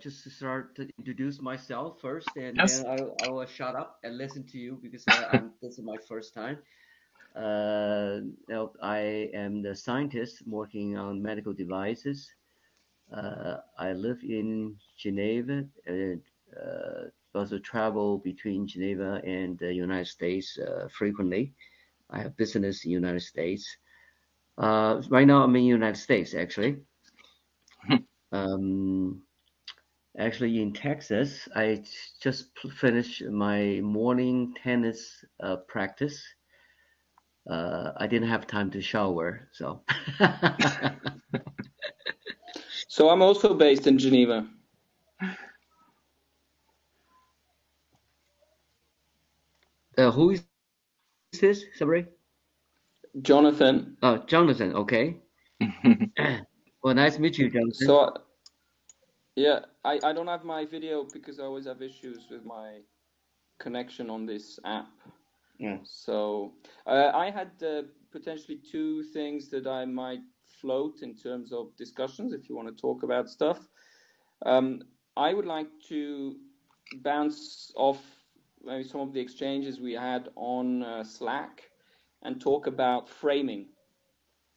just to start to introduce myself first, and Yes. then I, I will shut up and listen to you because I'm, this is my first time. Uh, I am the scientist working on medical devices. Uh, I live in Geneva and uh, also travel between Geneva and the United States uh, frequently. I have business in the United States. Uh, right now, I'm in the United States actually. Um, actually, in Texas, I just finished my morning tennis uh, practice. Uh, I didn't have time to shower, so. So I'm also based in Geneva. Uh, who is this? Sorry. Jonathan. Oh, Jonathan. Okay. Well, nice to meet you, Jonathan. So yeah, I, I don't have my video because I always have issues with my connection on this app. Yeah. So uh, I had uh, potentially two things that I might float in terms of discussions if you want to talk about stuff. Um, I would like to bounce off maybe some of the exchanges we had on uh, Slack and talk about framing.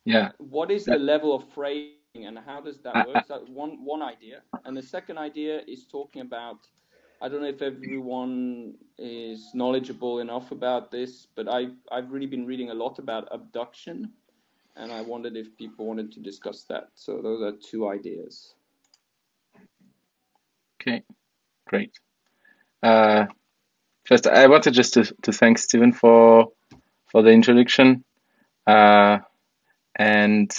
Yeah. What is the level of framing and how does that work? So one one idea, and the second idea is talking about. I don't know if everyone is knowledgeable enough about this, but I I've really been reading a lot about abduction, and I wondered if people wanted to discuss that. So those are two ideas. Okay, great. Uh, first, I wanted just to, to thank Stephen for for the introduction. Uh, and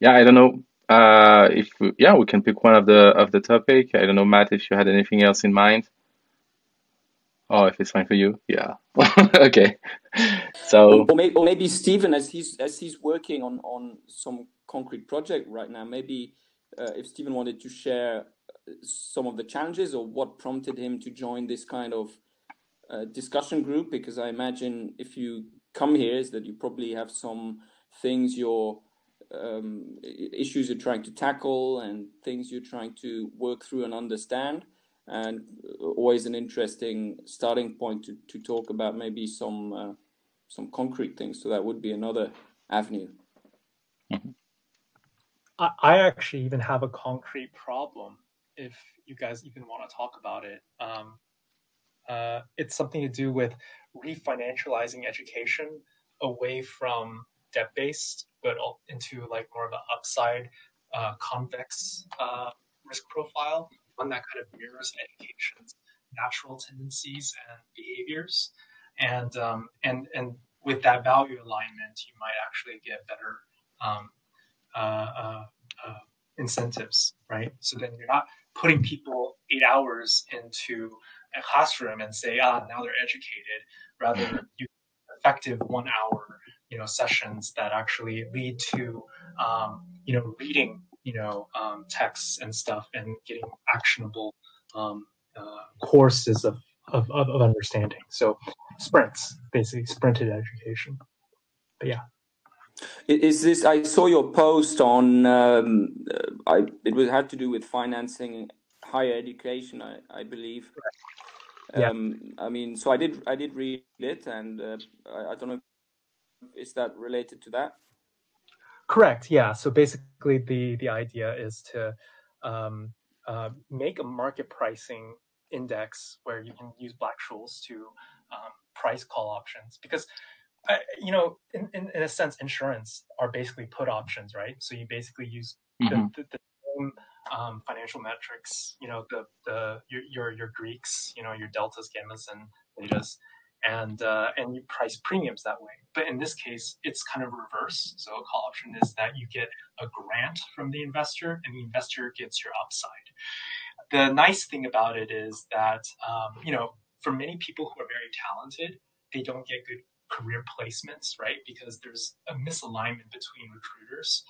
yeah, I don't know uh, if we, yeah we can pick one of the of the topic. I don't know, Matt, if you had anything else in mind. Oh, if it's fine for you, yeah. Okay. So Or maybe, or maybe Stephen, as he's as he's working on on some concrete project right now, maybe uh, if Stephen wanted to share uh, some of the challenges or what prompted him to join this kind of uh, discussion group, because I imagine if you come here, is that you probably have some things you're um, issues you're trying to tackle and things you're trying to work through and understand. And uh, always an interesting starting point to, to talk about maybe some uh, some concrete things. So that would be another avenue. I, I actually even have a concrete problem if you guys even want to talk about it. Um, uh, it's something to do with refinancializing education away from debt based, but into like more of an upside, uh, convex uh, risk profile, one that kind of mirrors education's natural tendencies and behaviors. And um, and and with that value alignment, you might actually get better um, uh, uh, uh, incentives, right? So then you're not putting people eight hours into a classroom and say, ah, now they're educated. Rather, you effective one hour, you know, sessions that actually lead to, um, you know, reading, you know, um, texts and stuff and getting actionable um, uh, courses of, of, of understanding. So sprints, basically sprinted education. But yeah. Is this? I saw your post on. Um, uh, I it was had to do with financing higher education, I, I believe. Yeah. Um, I mean, so I did I did read it, and uh, I, I don't know. Is that related to that? Correct. Yeah. So basically, the the idea is to um, uh, make a market pricing index where you can use Black-Scholes to um, price call options because. Uh, you know, in, in, in a sense, insurance are basically put options, right? So you basically use the, Mhm. the, the same um, financial metrics, you know, the the your, your your Greeks, you know, your deltas, gammas, and betas, and uh, and you price premiums that way. But in this case, it's kind of reverse. So a call option is that you get a grant from the investor, and the investor gets your upside. The nice thing about it is that um, you know, for many people who are very talented, they don't get good career placements, right? Because there's a misalignment between recruiters,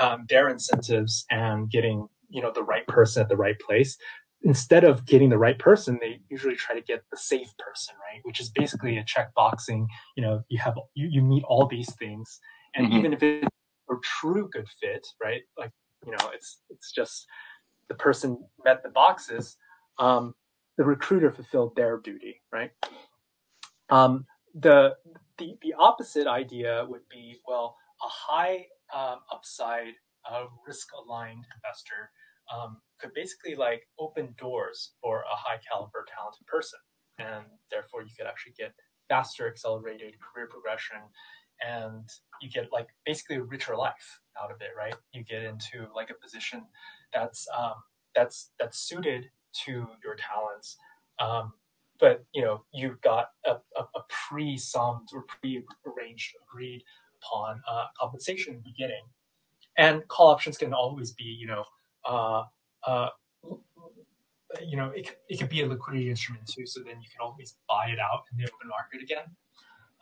um, their incentives, and getting you know the right person at the right place instead of getting the right person, they usually try to get the safe person, right? Which is basically a check boxing. You know, you have you, you meet all these things, and Mhm. even if it's a true good fit, right? Like you know, it's it's just the person met the boxes, um, the recruiter fulfilled their duty, right? Um, the, the the opposite idea would be well, a high um, upside, uh, risk aligned investor um, could basically like open doors for a high caliber talented person, and therefore you could actually get faster accelerated career progression and you get like basically a richer life out of it right? You get into like a position that's um, that's that's suited to your talents. Um, but you know you've got a, a, a pre-summed or pre-arranged agreed upon uh, compensation in the beginning. And call options can always be you know you know it, it could be a liquidity instrument too so then you can always buy it out in the open market again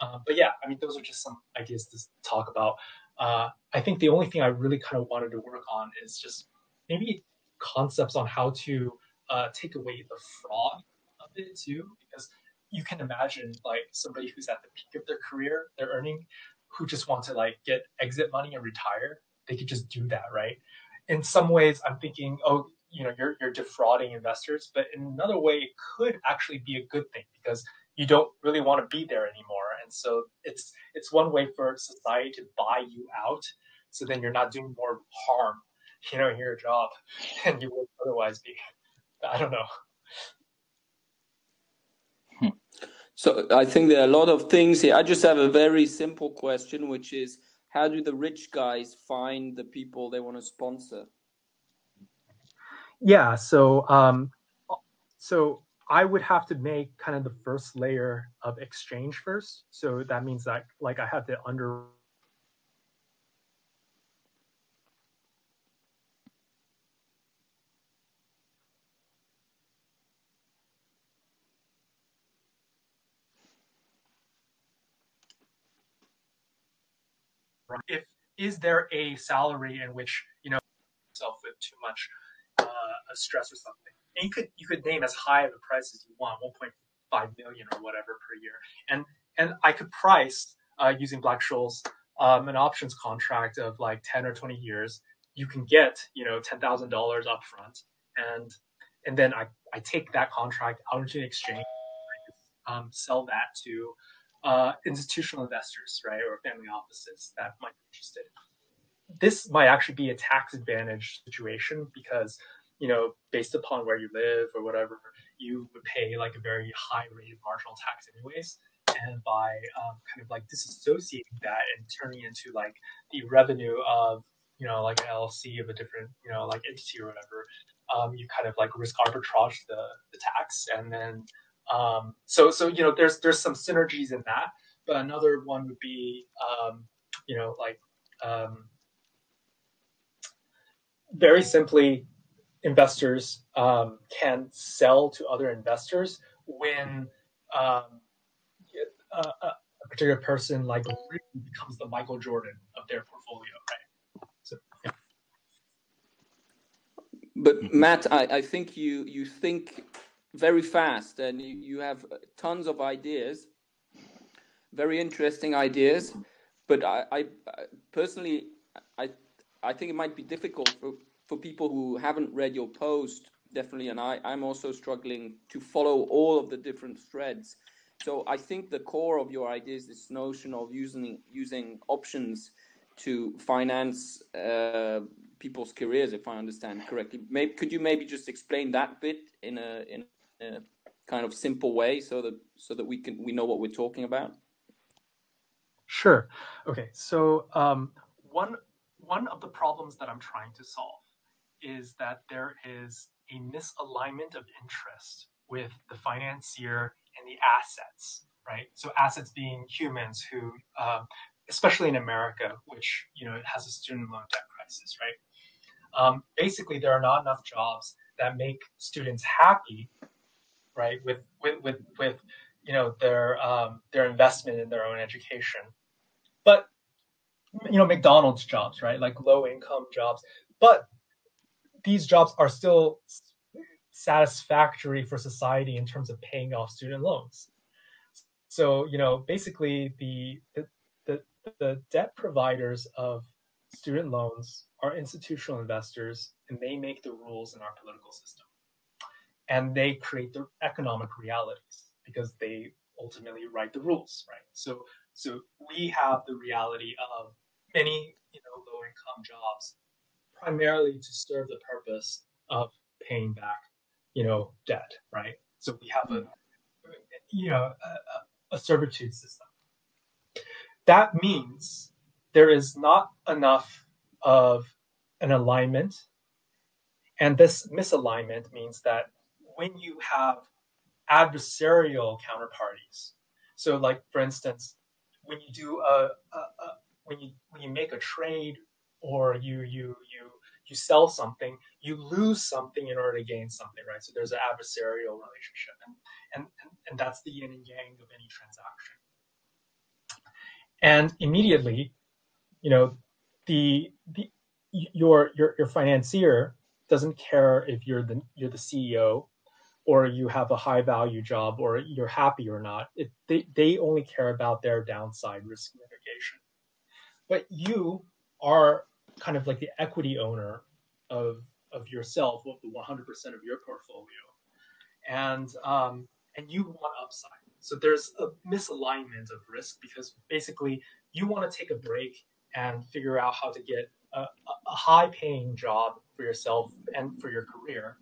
uh, but yeah, I mean, those are just some ideas to talk about. Uh, I think the only thing I really kind of wanted to work on is just maybe concepts on how to uh, take away the fraud of it too, because you can imagine like somebody who's at the peak of their career, they're earning, who just want to like get exit money and retire. They could just do that, right? In some ways, I'm thinking, oh, you know, you're you're defrauding investors, but in another way, it could actually be a good thing because you don't really want to be there anymore. And so it's it's one way for society to buy you out. So then you're not doing more harm, you know, in your job than you would otherwise be. I don't know. Hmm. So I think there are a lot of things here. I just have a very simple question, which is how do the rich guys find the people they want to sponsor? Yeah, so um, so I would have to make kind of the first layer of exchange first. So that means that like I have to under if is there a salary in which you know yourself with too much uh, stress or something? And you could you could name as high of a price as you want, 1.5 million or whatever per year, and and I could price uh, using Black Scholes um, an options contract of like 10 or 20 years. You can get you know ten thousand dollars upfront, and and then I, I take that contract out into an exchange, um, sell that to uh, institutional investors, right, or family offices that might be interested. This might actually be a tax advantage situation because you know, based upon where you live or whatever, you would pay like a very high rate of marginal tax anyways. And by um, kind of like disassociating that and turning into like the revenue of, you know, like an LLC of a different, you know, like entity or whatever, um, you kind of like risk arbitrage the, the tax. And then, um, so, so, you know, there's, there's some synergies in that, but another one would be, um, you know, like, um, very simply investors um, can sell to other investors when um, a, a, particular person like becomes the Michael Jordan of their portfolio, right? But Matt, I, I think you you think very fast and you, have tons of ideas, very interesting ideas. But I, I personally, I I think it might be difficult for for people who haven't read your post, definitely, and I, I'm also struggling to follow all of the different threads. So I think the core of your idea is this notion of using using options to finance uh, people's careers, if I understand correctly. Maybe could you maybe just explain that bit in a in a kind of simple way, so that so that we can we know what we're talking about. Sure. Okay. So um, one one of the problems that I'm trying to solve is that there is a misalignment of interest with the financier and the assets, right? So assets being humans who, um, especially in America, which you know has a student loan debt crisis, right? Um, basically, there are not enough jobs that make students happy, right? With with with with you know their um, their investment in their own education, but you know McDonald's jobs, right? Like low income jobs, but these jobs are still satisfactory for society in terms of paying off student loans. So, you know, basically the, the, the, the debt providers of student loans are institutional investors and they make the rules in our political system. And they create the economic realities because they ultimately write the rules, right? So so we have the reality of many, you know, low income jobs primarily to serve the purpose of paying back, you know, debt, right? So we have a, you know, a, a servitude system. That means there is not enough of an alignment. And this misalignment means that when you have adversarial counterparties, so like for instance, when you do a, a, a when you when you make a trade or you you you you sell something, you lose something in order to gain something, right? So there's an adversarial relationship, and and and that's the yin and yang of any transaction. And immediately, you know, the the your your your financier doesn't care if you're the you're the CEO or you have a high value job or you're happy or not. It, they they only care about their downside risk mitigation. But you are kind of like the equity owner of of yourself, of the 100% of your portfolio, and um, and you want upside. So there's a misalignment of risk because basically you want to take a break and figure out how to get a, a high paying job for yourself and for your career.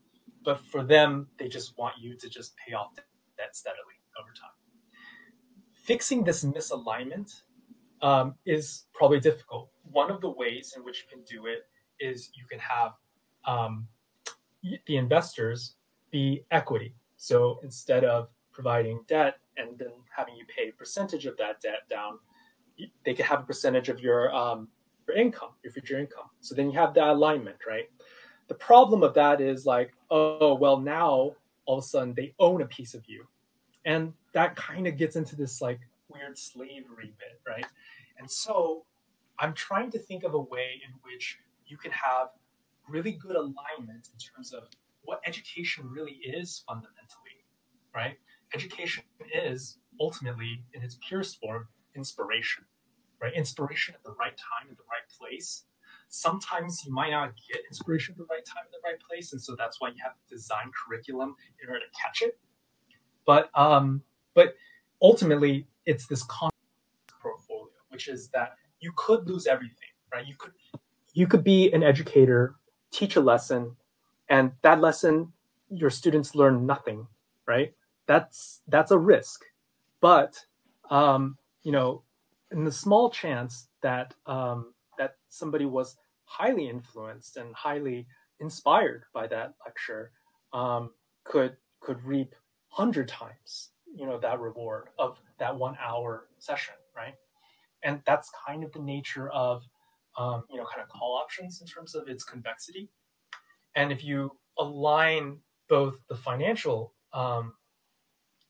But for them, they just want you to just pay off debt steadily over time. Fixing this misalignment um, is probably difficult. One of the ways in which you can do it is you can have um, the investors be equity. So instead of providing debt and then having you pay a percentage of that debt down, they could have a percentage of your um, your income, your future income. So then you have that alignment, right? The problem of that is like, oh well, now all of a sudden they own a piece of you, and that kind of gets into this like weird slavery bit, right? And so I'm trying to think of a way in which you can have really good alignment in terms of what education really is fundamentally, right? Education is ultimately, in its purest form, inspiration, right? Inspiration at the right time, in the right place. Sometimes you might not get inspiration at the right time, in the right place, and so that's why you have to design curriculum in order to catch it. But um, but ultimately, it's this portfolio, which is that you could lose everything, right? You could you could be an educator, teach a lesson, and that lesson your students learn nothing, right? That's that's a risk. But um, you know, in the small chance that um, that somebody was highly influenced and highly inspired by that lecture, um, could could reap hundred times, you know, that reward of that one hour session, right? And that's kind of the nature of um, you know kind of call options in terms of its convexity. And if you align both the financial um,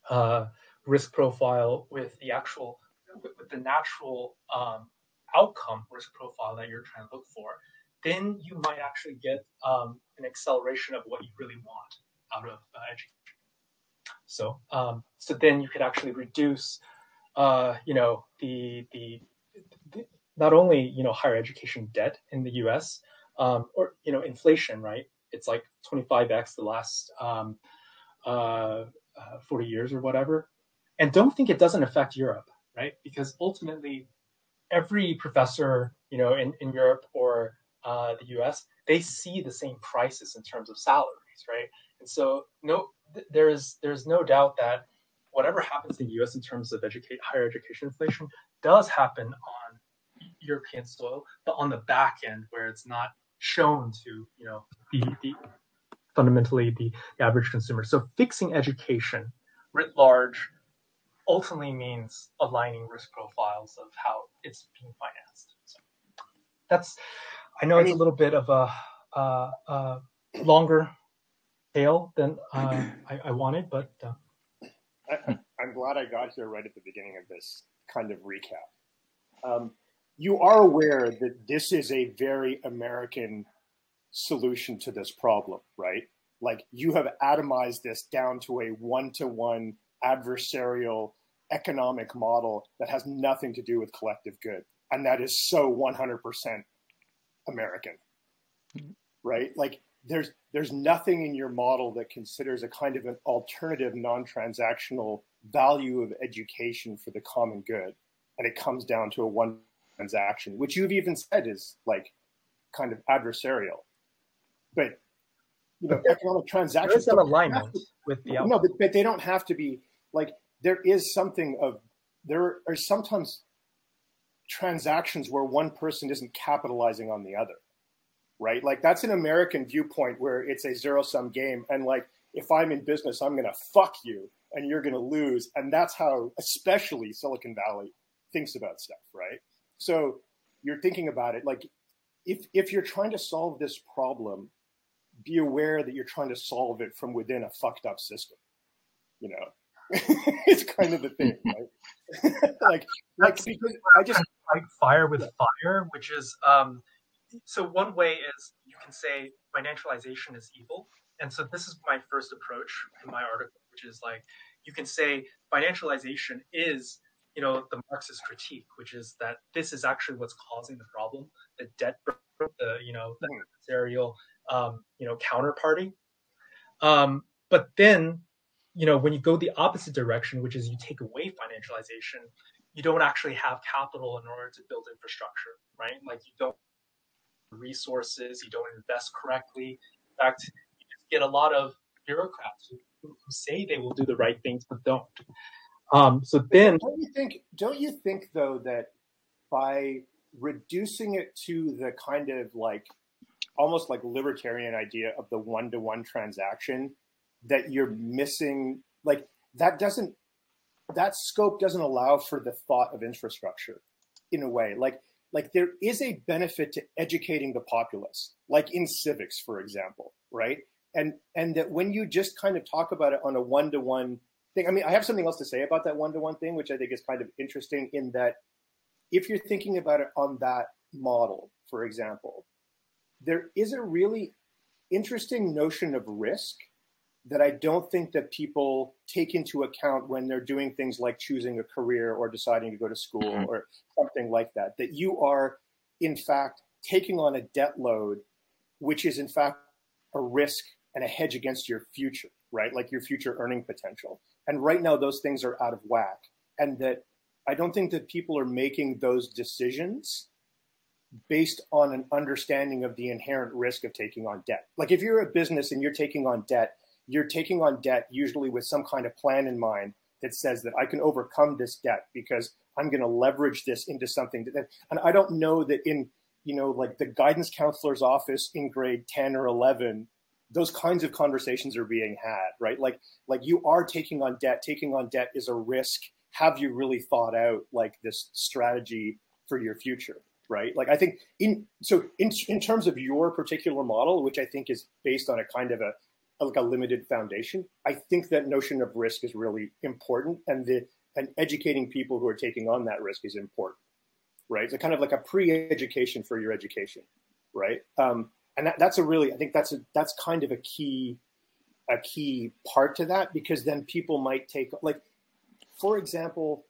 uh, risk profile with the actual with the natural um, outcome risk profile that you're trying to look for, then you might actually get um, an acceleration of what you really want out of uh, education. So, um, so then you could actually reduce, uh, you know, the, the, the not only you know higher education debt in the U.S. Um, or you know inflation, right? It's like 25x the last um, uh, uh, 40 years or whatever. And don't think it doesn't affect Europe right? Because ultimately, every professor, you know, in, in Europe or uh, the U.S., they see the same prices in terms of salaries, right? And so, no, th- there is there's no doubt that whatever happens in the U.S. in terms of educate higher education inflation does happen on European soil, but on the back end where it's not shown to you know the, the fundamentally the, the average consumer. So fixing education writ large ultimately means aligning risk profiles of how it's being financed. So that's, I know it's a little bit of a, uh, uh, longer tale than uh, I, I, wanted, but. Uh, I, am glad I got here right at the beginning of this kind of recap. Um, you are aware that this is a very American solution to this problem, right? Like you have atomized this down to a one to one adversarial economic model that has nothing to do with collective good. And that is so 100% American, right? Like there's there's nothing in your model that considers a kind of an alternative non-transactional value of education for the common good and it comes down to a one transaction which you've even said is like kind of adversarial but you know economic transactions there's an alignment with the no but, but they don't have to be like there is something of there are sometimes transactions where one person isn't capitalizing on the other right? Like that's an American viewpoint where it's a zero sum game. And like, if I'm in business, I'm going to fuck you and you're going to lose. And that's how, especially Silicon Valley thinks about stuff, right? So you're thinking about it like, if, if you're trying to solve this problem, be aware that you're trying to solve it from within a fucked up system. You know, it's kind of the thing, right? like, like because I just like fire with fire, which is um, so one way is you can say financialization is evil. And so this is my first approach in my article, which is like you can say financialization is, you know, the Marxist critique, which is that this is actually what's causing the problem, the debt, the you know, the adversarial, um, you know, counterparty. Um, but then, you know, when you go the opposite direction, which is you take away financialization, you don't actually have capital in order to build infrastructure, right? Like you don't resources, you don't invest correctly. In fact, you just get a lot of bureaucrats who, who say they will do the right things but don't. Um, so then, don't you think? Don't you think though that by reducing it to the kind of like almost like libertarian idea of the one-to-one transaction, that you're missing like that doesn't that scope doesn't allow for the thought of infrastructure in a way like like there is a benefit to educating the populace, like in civics, for example, right? And and that when you just kind of talk about it on a one to one thing, I mean, I have something else to say about that one to one thing, which I think is kind of interesting in that if you're thinking about it on that model, for example, there is a really interesting notion of risk that I don't think that people take into account when they're doing things like choosing a career or deciding to go to school mm-hmm. or something like that. That you are, in fact, taking on a debt load, which is in fact a risk and a hedge against your future, right? Like your future earning potential. And right now, those things are out of whack. And that I don't think that people are making those decisions based on an understanding of the inherent risk of taking on debt. Like if you're a business and you're taking on debt, you're taking on debt usually with some kind of plan in mind that says that I can overcome this debt because I'm going to leverage this into something that, and I don't know that in, you know, like the guidance counselor's office in grade 10 or 11, those kinds of conversations are being had, right? Like, like you are taking on debt, taking on debt is a risk. Have you really thought out like this strategy for your future? Right. Like I think in, so in, in terms of your particular model, which I think is based on a kind of a like a limited foundation. I think that notion of risk is really important, and the and educating people who are taking on that risk is important, right? It's So kind of like a pre-education for your education, right? Um, and that, that's a really, I think that's a that's kind of a key a key part to that because then people might take like, for example,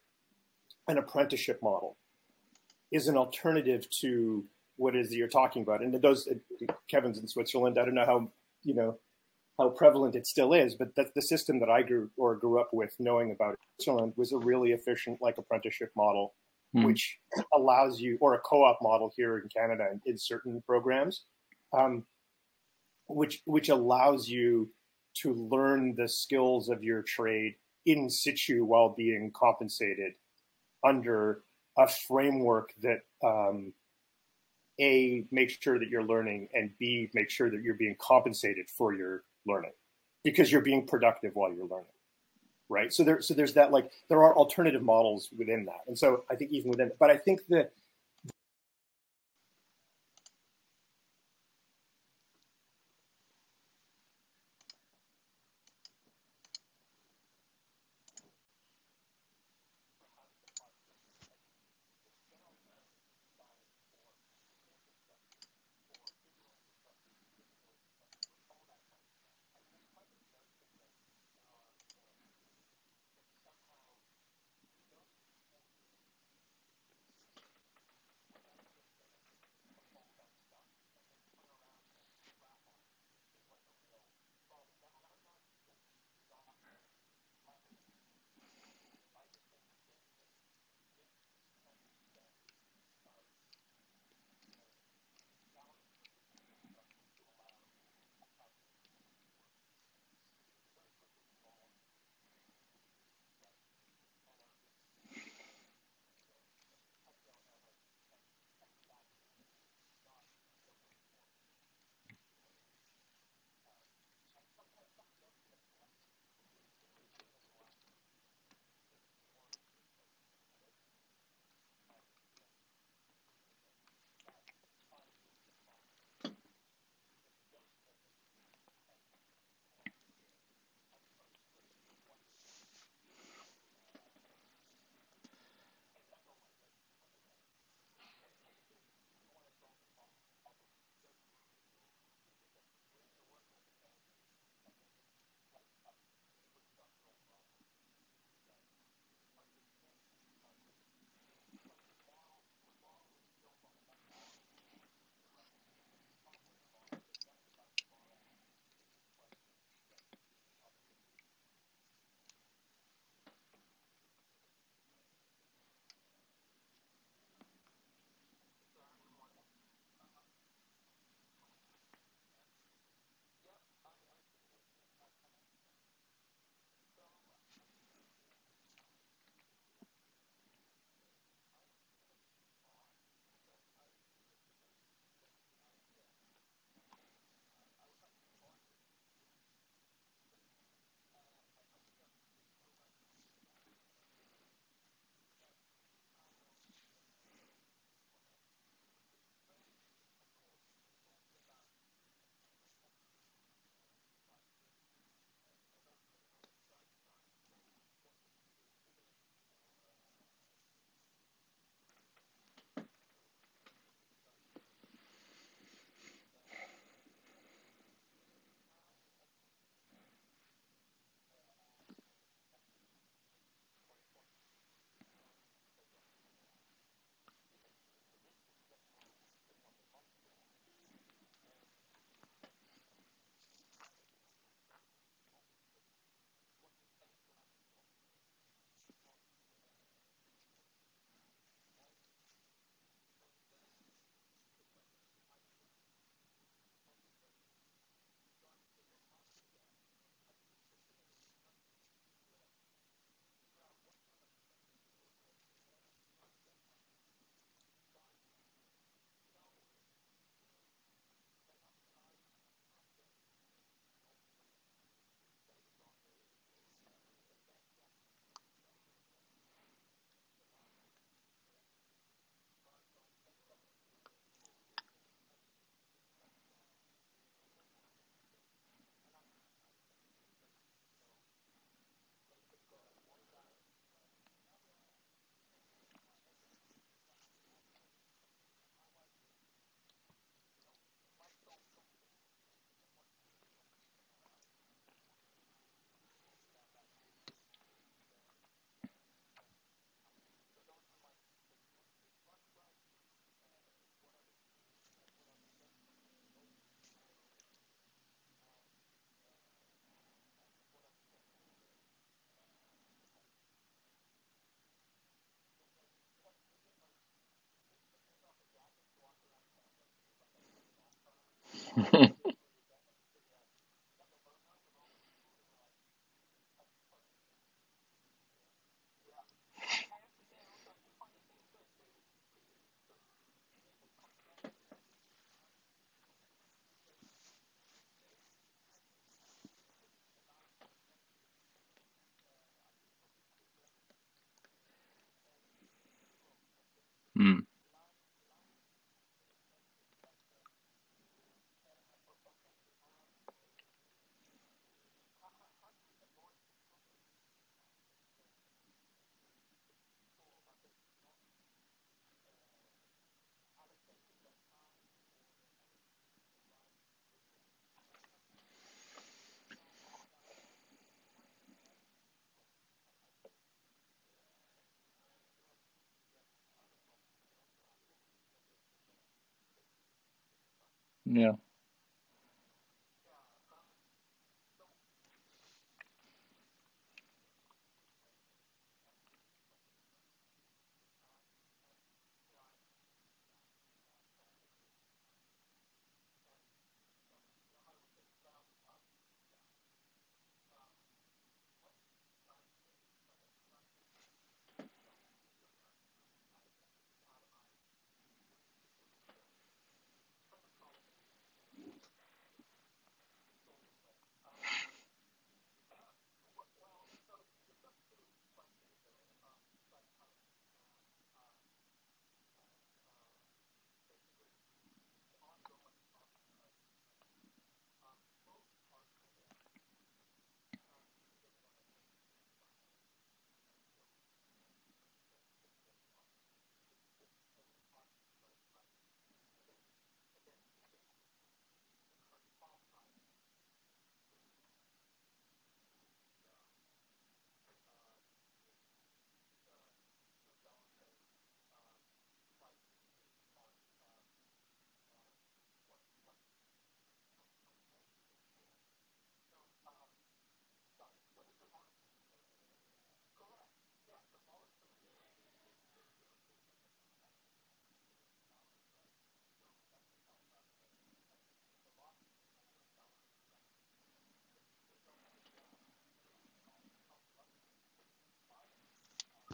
an apprenticeship model is an alternative to what is you're talking about. And those Kevin's in Switzerland. I don't know how you know how prevalent it still is, but that the system that I grew or grew up with knowing about Switzerland was a really efficient like apprenticeship model, mm. which allows you, or a co-op model here in Canada in, in certain programs, um, which which allows you to learn the skills of your trade in situ while being compensated under a framework that um, a makes sure that you're learning and b make sure that you're being compensated for your learning because you're being productive while you're learning right? So there so there's that like there are alternative models within that. And so i think even within but i think that Hmm. Yeah.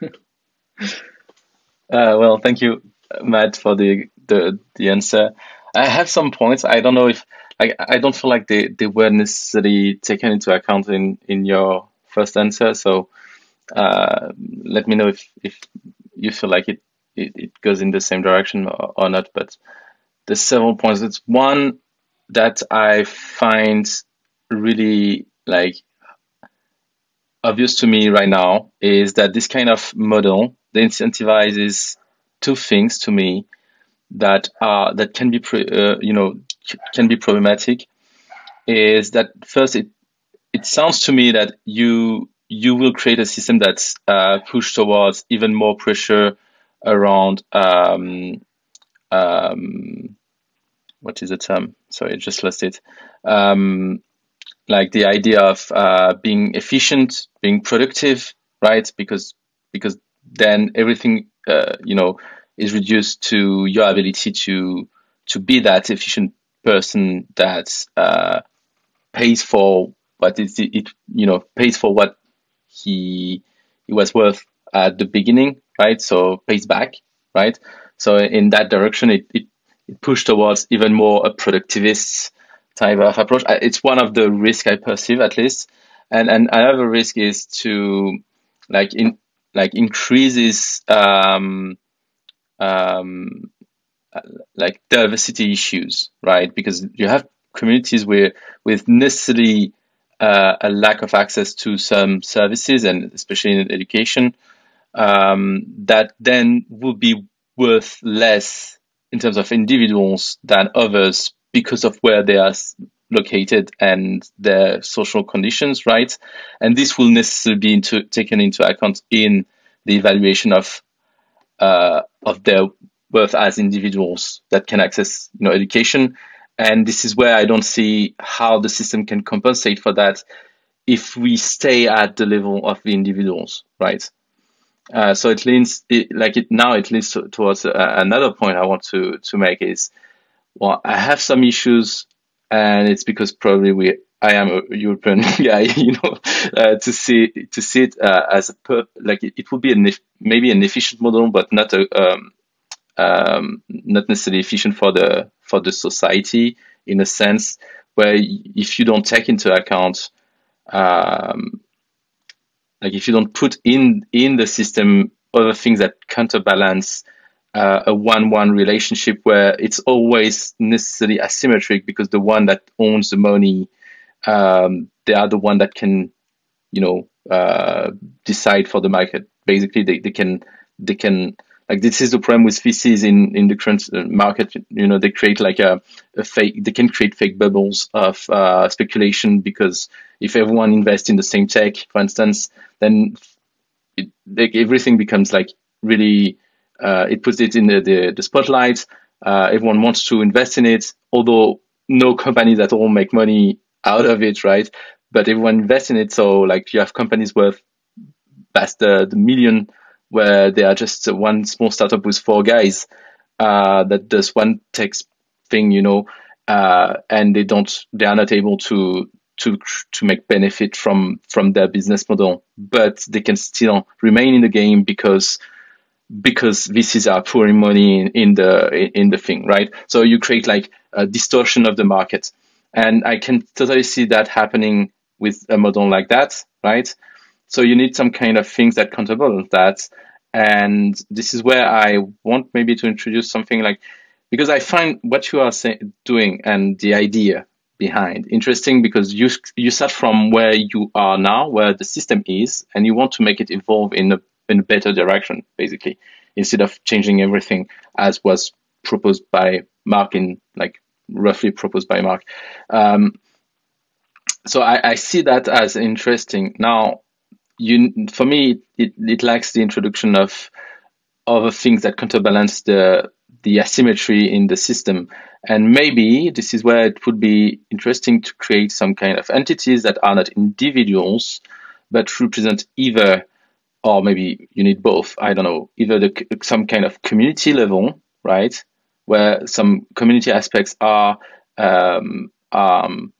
well, thank you, Matt, for the, the the answer. I have some points. I don't know if I I don't feel like they, they were necessarily taken into account in, in your first answer. So uh, let me know if, if you feel like it, it, it goes in the same direction or, or not. But there's several points. It's one that I find really like obvious to me right now is that this kind of model that incentivizes two things to me that are that can be uh, you know can be problematic is that first it it sounds to me that you you will create a system that's uh, pushed towards even more pressure around um, um, what is the term? Sorry, I just lost it. Um, like the idea of uh, being efficient, being productive, right? Because because then everything uh, you know is reduced to your ability to to be that efficient person that uh, pays for what it, it you know pays for what he he was worth at the beginning, right? So pays back, right? So in that direction, it, it, it pushed towards even more a productivist type of approach. It's one of the risks I perceive at least. And, and another risk is to like in, like increases, um, um, like diversity issues, right? Because you have communities where with necessarily uh, a lack of access to some services and especially in education um, that then would be worth less in terms of individuals than others because of where they are located and their social conditions, right? And this will necessarily be into, taken into account in the evaluation of uh, of their worth as individuals that can access, you know, education. And this is where I don't see how the system can compensate for that if we stay at the level of the individuals, right? Uh, so it leans it, like it now it leads to, towards uh, another point I want to to make is well I have some issues and it's because probably we I am a European guy you know uh, to see to see it uh, as a per, like it, it would be an maybe an efficient model but not a um, um, not necessarily efficient for the for the society in a sense where if you don't take into account um, like if you don't put in in the system other things that counterbalance uh, a one-one relationship where it's always necessarily asymmetric because the one that owns the money um, they are the one that can you know uh, decide for the market basically they, they can they can like this is the problem with VCs in in the current uh, market. You know, they create like a, a fake. They can create fake bubbles of uh, speculation because if everyone invests in the same tech, for instance, then it, like everything becomes like really. Uh, it puts it in the the, the spotlight. Uh, everyone wants to invest in it, although no companies at all make money out of it, right? But everyone invests in it, so like you have companies worth past the, the million where they are just one small startup with four guys uh, that does one tech thing, you know, uh, and they don't, they are not able to to to make benefit from from their business model, but they can still remain in the game because because VCs are pouring money in, in the in the thing, right? So you create like a distortion of the market, and I can totally see that happening with a model like that, right? So you need some kind of things that counterbalance that. And this is where I want maybe to introduce something like, because I find what you are say, doing and the idea behind interesting because you you start from where you are now, where the system is, and you want to make it evolve in a in a better direction, basically, instead of changing everything as was proposed by Mark in like roughly proposed by Mark. Um, so I, I see that as interesting. Now, you for me it, it lacks the introduction of other things that counterbalance the the asymmetry in the system and maybe this is where it would be interesting to create some kind of entities that are not individuals but represent either or maybe you need both i don't know either the, some kind of community level right where some community aspects are um, um,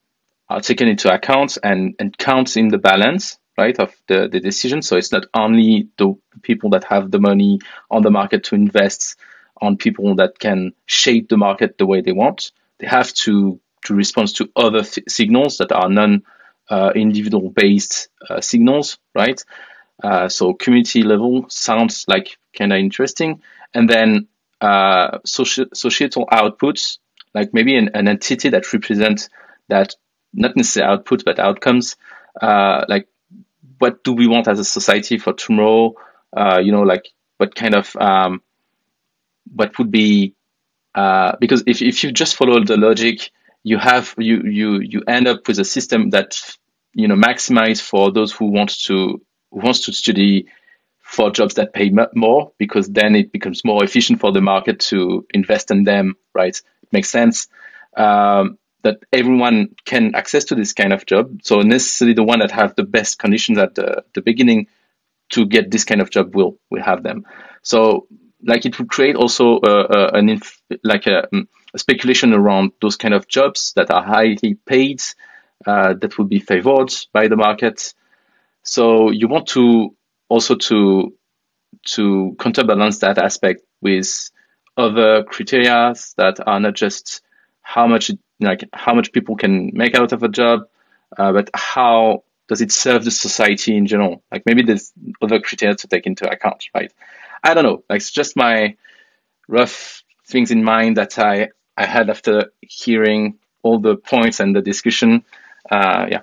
are taken into account and, and counts in the balance right, of the, the decision. So it's not only the people that have the money on the market to invest on people that can shape the market the way they want. They have to to respond to other th- signals that are non uh, individual based uh, signals, right? Uh, so community level sounds like kind of interesting, and then uh, societal outputs, like maybe an, an entity that represents that not necessarily output but outcomes, uh, like what do we want as a society for tomorrow? Uh, you know, like what kind of um, what would be because if if you just follow the logic you have you you you end up with a system that you know maximize for those who want to who wants to study for jobs that pay more because then it becomes more efficient for the market to invest in them right? It makes sense. Um, that everyone can access to this kind of job so necessarily the one that have the best conditions at the, the beginning to get this kind of job will will have them. So like it would create also uh, uh, an inf- like a, um, a, speculation around those kind of jobs that are highly paid uh, that would be favored by the market. So you want to also to to counterbalance that aspect with other criteria that are not just how much like how much people can make out of a job, uh, but how does it serve the society in general? Like maybe there's other criteria to take into account, right? I don't know. Like it's just my rough things in mind that I I had after hearing all the points and the discussion. Uh, yeah.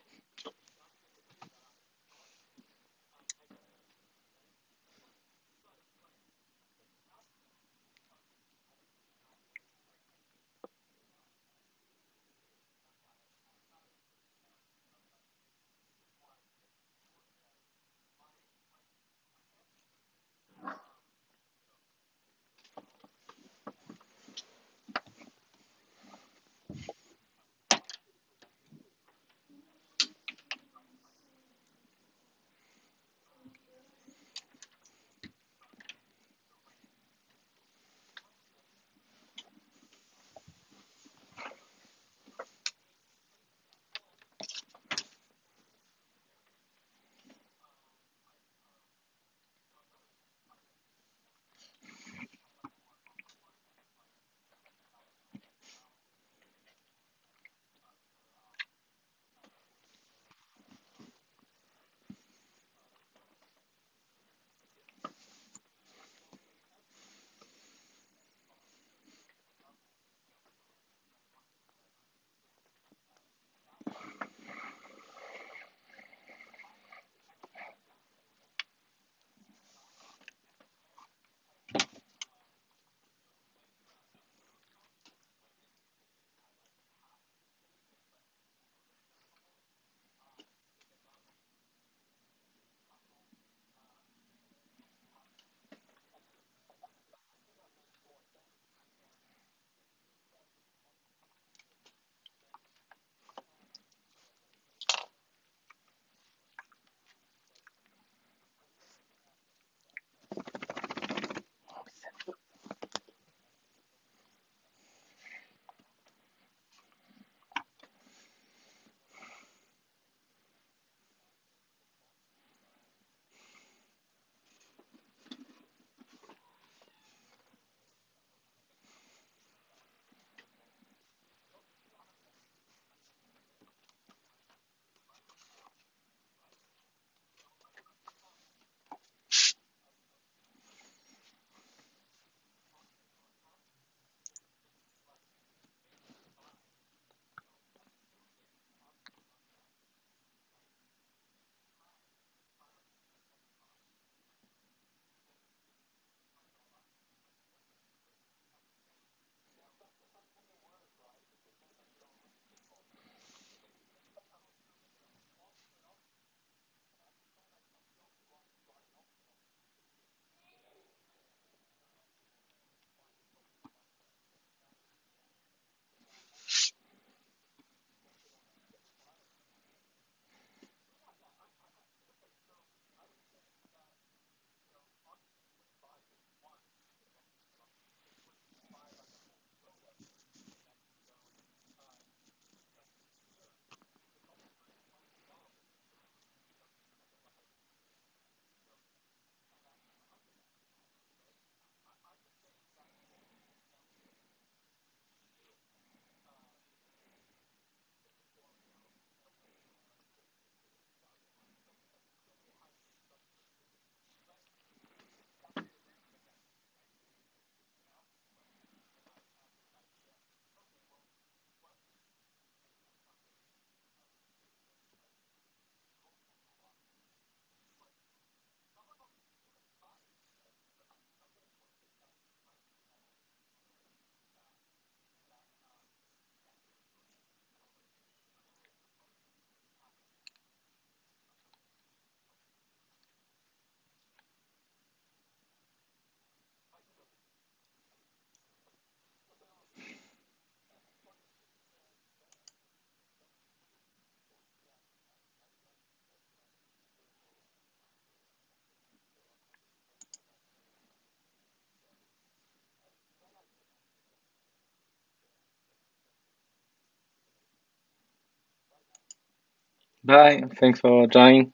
Bye. Thanks for joining.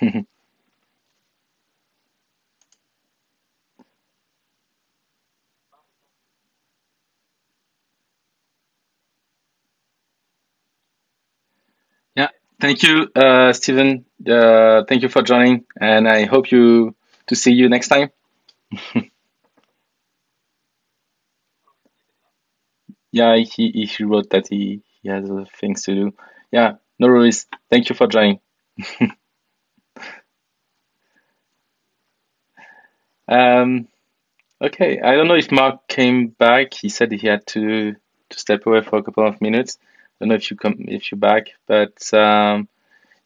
yeah. Thank you, uh, Stephen. Uh, thank you for joining, and I hope you to see you next time. yeah, he, he wrote that he, he has things to do. Yeah, No worries. Thank you for joining. um, okay, I don't know if Mark came back. He said he had to to step away for a couple of minutes. I don't know if you come if you're back, but um,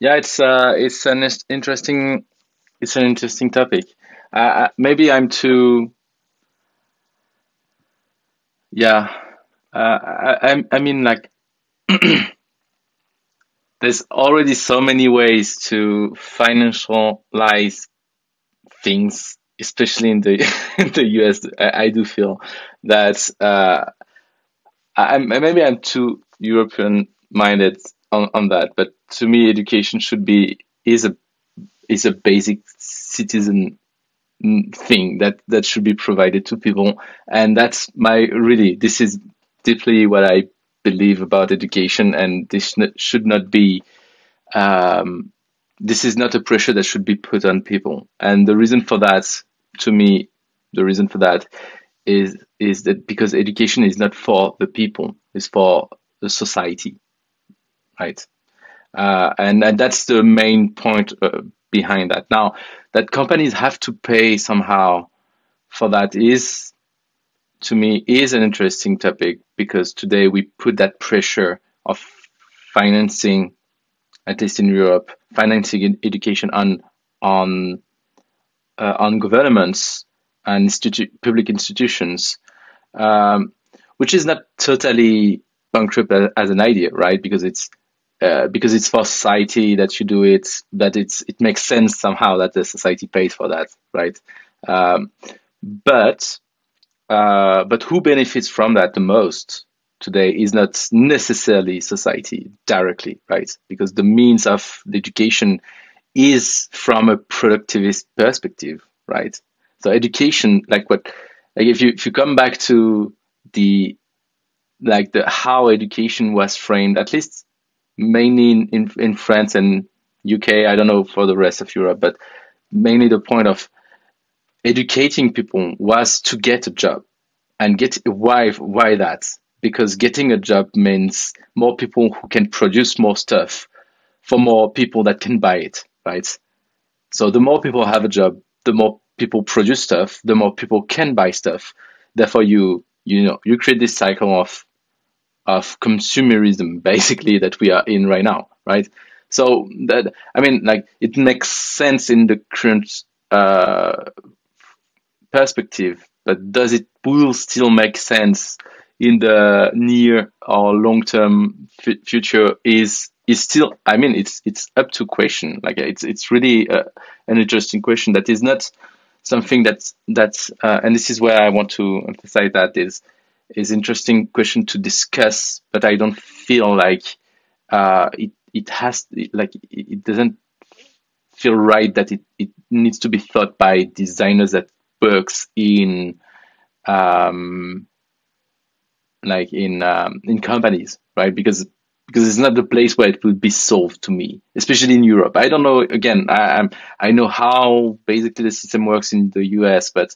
yeah, it's uh, it's an interesting it's an interesting topic. Uh, uh, maybe I'm too yeah. Uh, I I mean like there's already so many ways to financialize things, especially in the in the US. I, I do feel that uh, I, maybe I'm too European minded on, on that, but to me, education should be is a is a basic citizen thing that that should be provided to people, and that's my really this is deeply what I believe about education, and this should not be. Um, this is not a pressure that should be put on people, and the reason for that, to me, the reason for that is is that because education is not for the people, it's for the society, right? Uh, and and that's the main point uh, behind that. Now, that companies have to pay somehow for that is, to me, is an interesting topic because today we put that pressure of financing, at least in Europe, financing education on on uh, on governments and institu- public institutions, um, which is not totally bankrupt as an idea, right? Because it's uh, because it's for society that you do it, that it's it makes sense somehow that the society pays for that, right? Um, but uh, but who benefits from that the most today is not necessarily society directly, right? Because the means of education is from a productivist perspective, right? So education, like what, like if you if you come back to the like the how education was framed, at least mainly in, in, in France and UK, I don't know for the rest of Europe, but mainly the point of educating people was to get a job and get why why that? Because getting a job means more people who can produce more stuff for more people that can buy it right? So the more people have a job the more people produce stuff the more people can buy stuff. Therefore you you know you create this cycle of of consumerism basically that we are in right now right? So that i mean like it makes sense in the current uh, perspective but does it will still make sense in the near or long term f- future is is still i mean it's it's up to question. Like it's it's really uh, an interesting question that is not something that's that's uh, and this is where i want to emphasize that is is interesting question to discuss, but I don't feel like uh, it it has like it doesn't feel right that it, it needs to be thought by designers that works in um, like in um, in companies, right? Because because it's not the place where it would be solved to me, especially in Europe. I don't know. Again, I I'm, I know how basically the system works in the US, but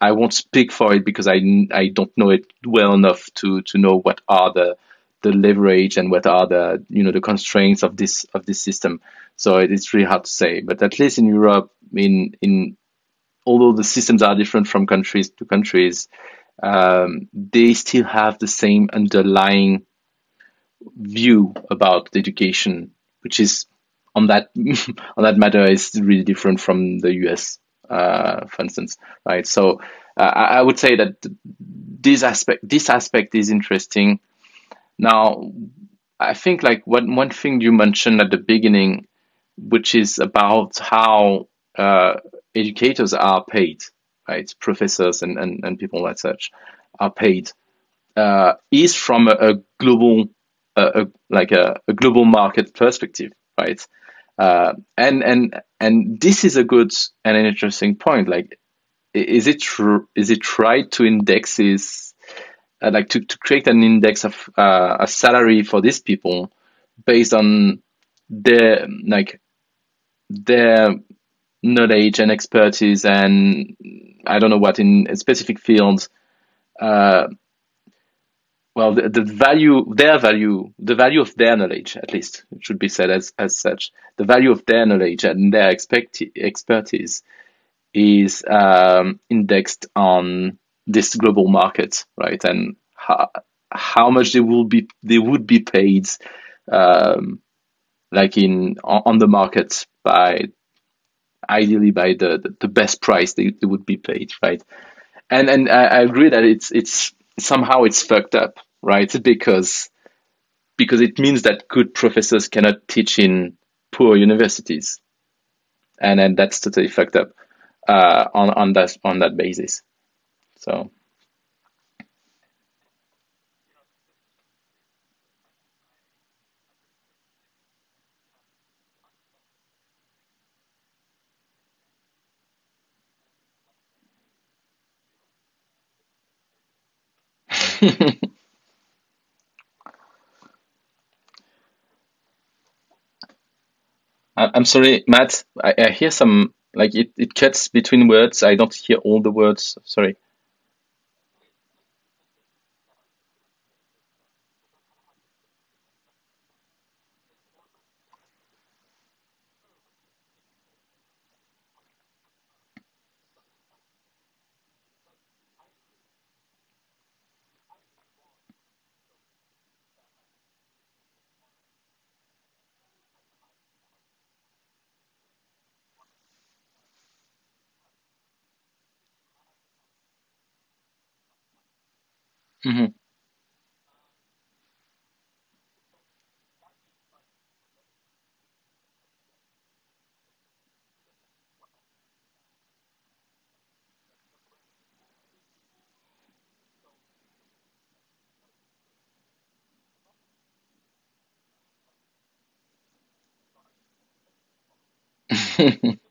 I won't speak for it because I, I don't know it well enough to, to know what are the the leverage and what are the you know the constraints of this of this system. So it's really hard to say. But at least in Europe, in in although the systems are different from countries to countries, um, they still have the same underlying view about education, which is on that on that matter is really different from the US uh, for instance, right? So uh, I would say that this aspect this aspect is interesting. Now, I think like one one thing you mentioned at the beginning, which is about how uh, educators are paid, right? Professors and, and, and people like such are paid, uh, is from a, a global, a, like a, a global market perspective, right? Uh, and and and this is a good and an interesting point. Like, is it? Is it right to index is uh, like to, to create an index of a salary for these people based on their like their knowledge and expertise and I don't know what in specific fields. Uh, well, the, the value, their value, the value of their knowledge, at least, it should be said as, as such, the value of their knowledge and their expect, expertise is um, indexed on this global market, right? And how, how much they will be, they would be paid, um, like in on the market by ideally by the, the, best price they, they would be paid, right? And and I, I agree that it's it's somehow it's fucked up, right? Because because it means that good professors cannot teach in poor universities, and and that's totally fucked up uh, on on that on that basis. So. I'm sorry, Matt. I, I hear some like it, it cuts between words. I don't hear all the words. Sorry. Hmm hmm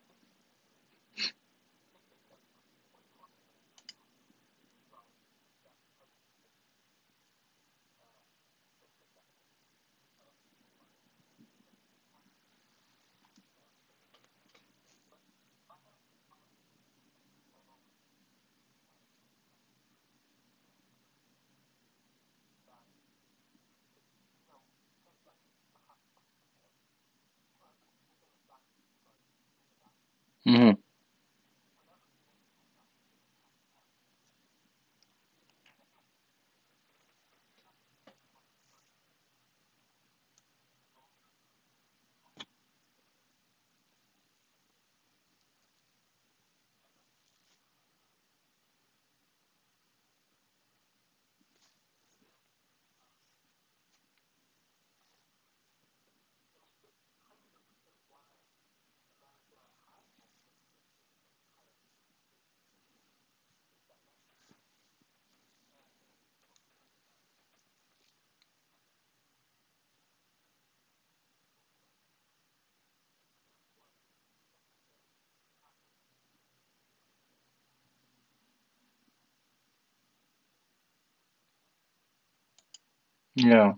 Yeah.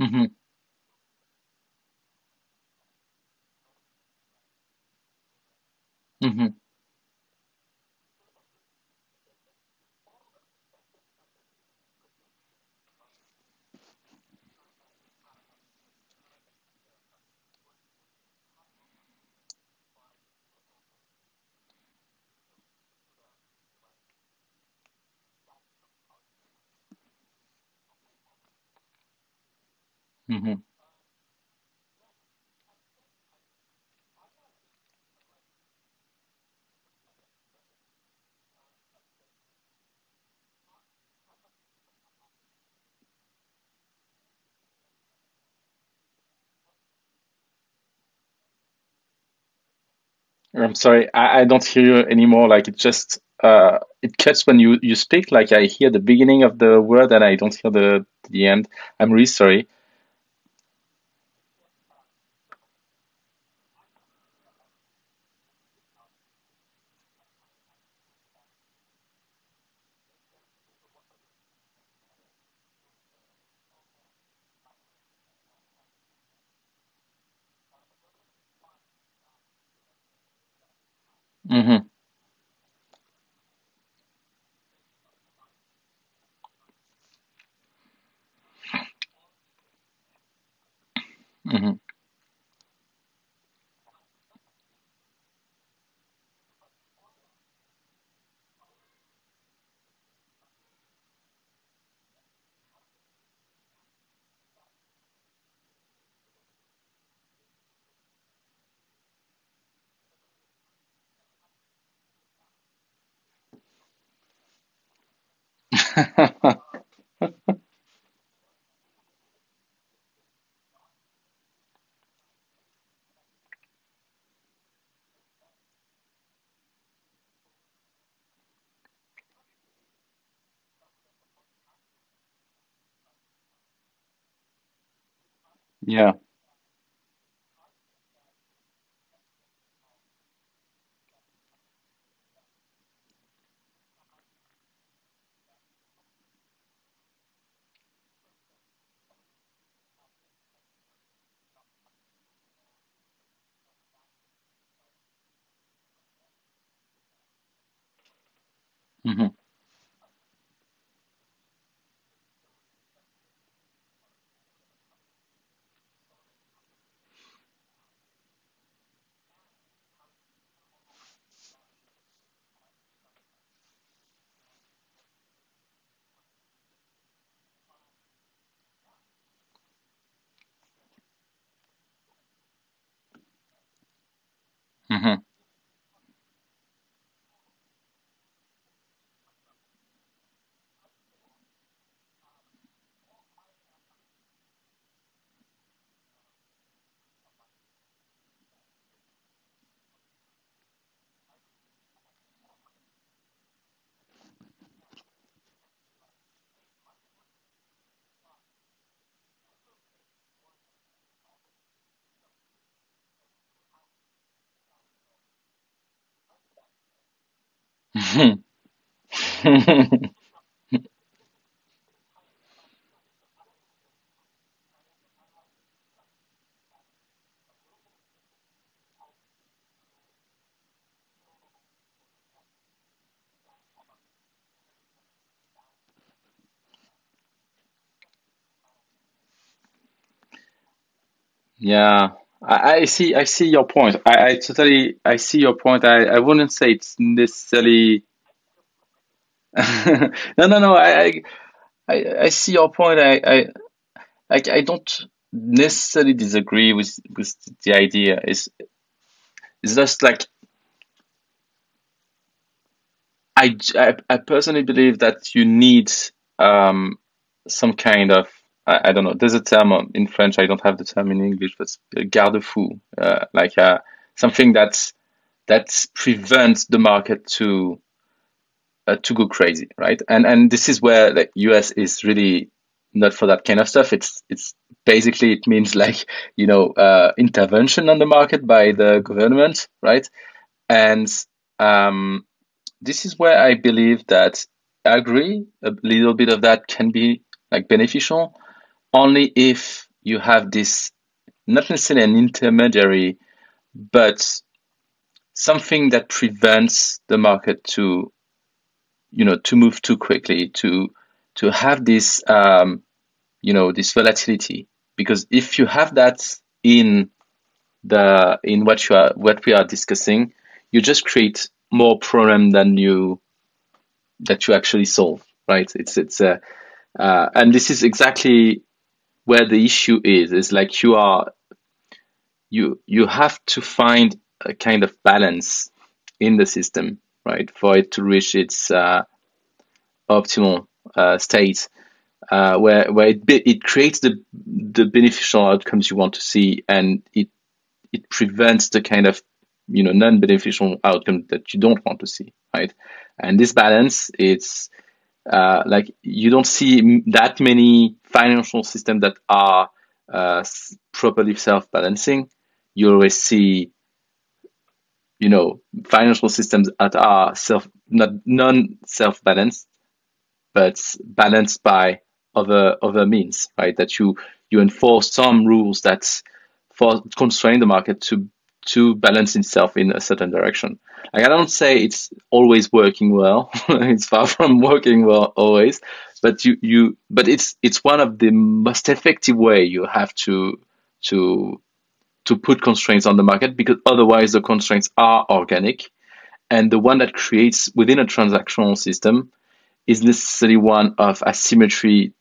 Hmm hmm hmm I'm sorry, I, I don't hear you anymore. Like it just uh, it cuts when you you speak. Like I hear the beginning of the word and I don't hear the the end. I'm really sorry. Mm-hmm. Mm-hmm. Yeah. Mm-hmm. Mm-hmm. Yeah, I, I see. I see your point. I, I totally. I see your point. I, I wouldn't say it's necessarily. No, no, no. I, I, I I see your point. I, I, like. I don't necessarily disagree with with the idea. It's, it's just like I, I, I personally believe that you need um some kind of I, I don't know. There's a term in French. I don't have the term in English, but garde-fou, uh, like uh, something that's that prevents the market to uh, to go crazy, right? And and this is where like US is really not for that kind of stuff. It's it's basically it means like you know uh, intervention on the market by the government, right? And um, this is where I believe that I agree a little bit of that can be like beneficial only if you have this not necessarily an intermediary, but something that prevents the market to you know to move too quickly to to have this um, you know this volatility. Because if you have that in the in what you are what we are discussing you just create more problem than you that you actually solve right? It's it's a uh, and this is exactly where the issue is is like you are you you have to find a kind of balance in the system right for it to reach its uh, optimal uh, state uh, where where it it creates the the beneficial outcomes you want to see and it it prevents the kind of you know non-beneficial outcome that you don't want to see, right? And this balance, it's uh, like you don't see that many financial systems that are uh, properly self-balancing. You always see, you know, financial systems that are self not non self-balanced, but balanced by other other means, right? That you you enforce some rules that for constrain the market to to balance itself in a certain direction. Like I don't say it's always working well. it's far from working well always, but you you but it's it's one of the most effective way you have to to to put constraints on the market because otherwise the constraints are organic and the one that creates within a transactional system is necessarily one of asymmetry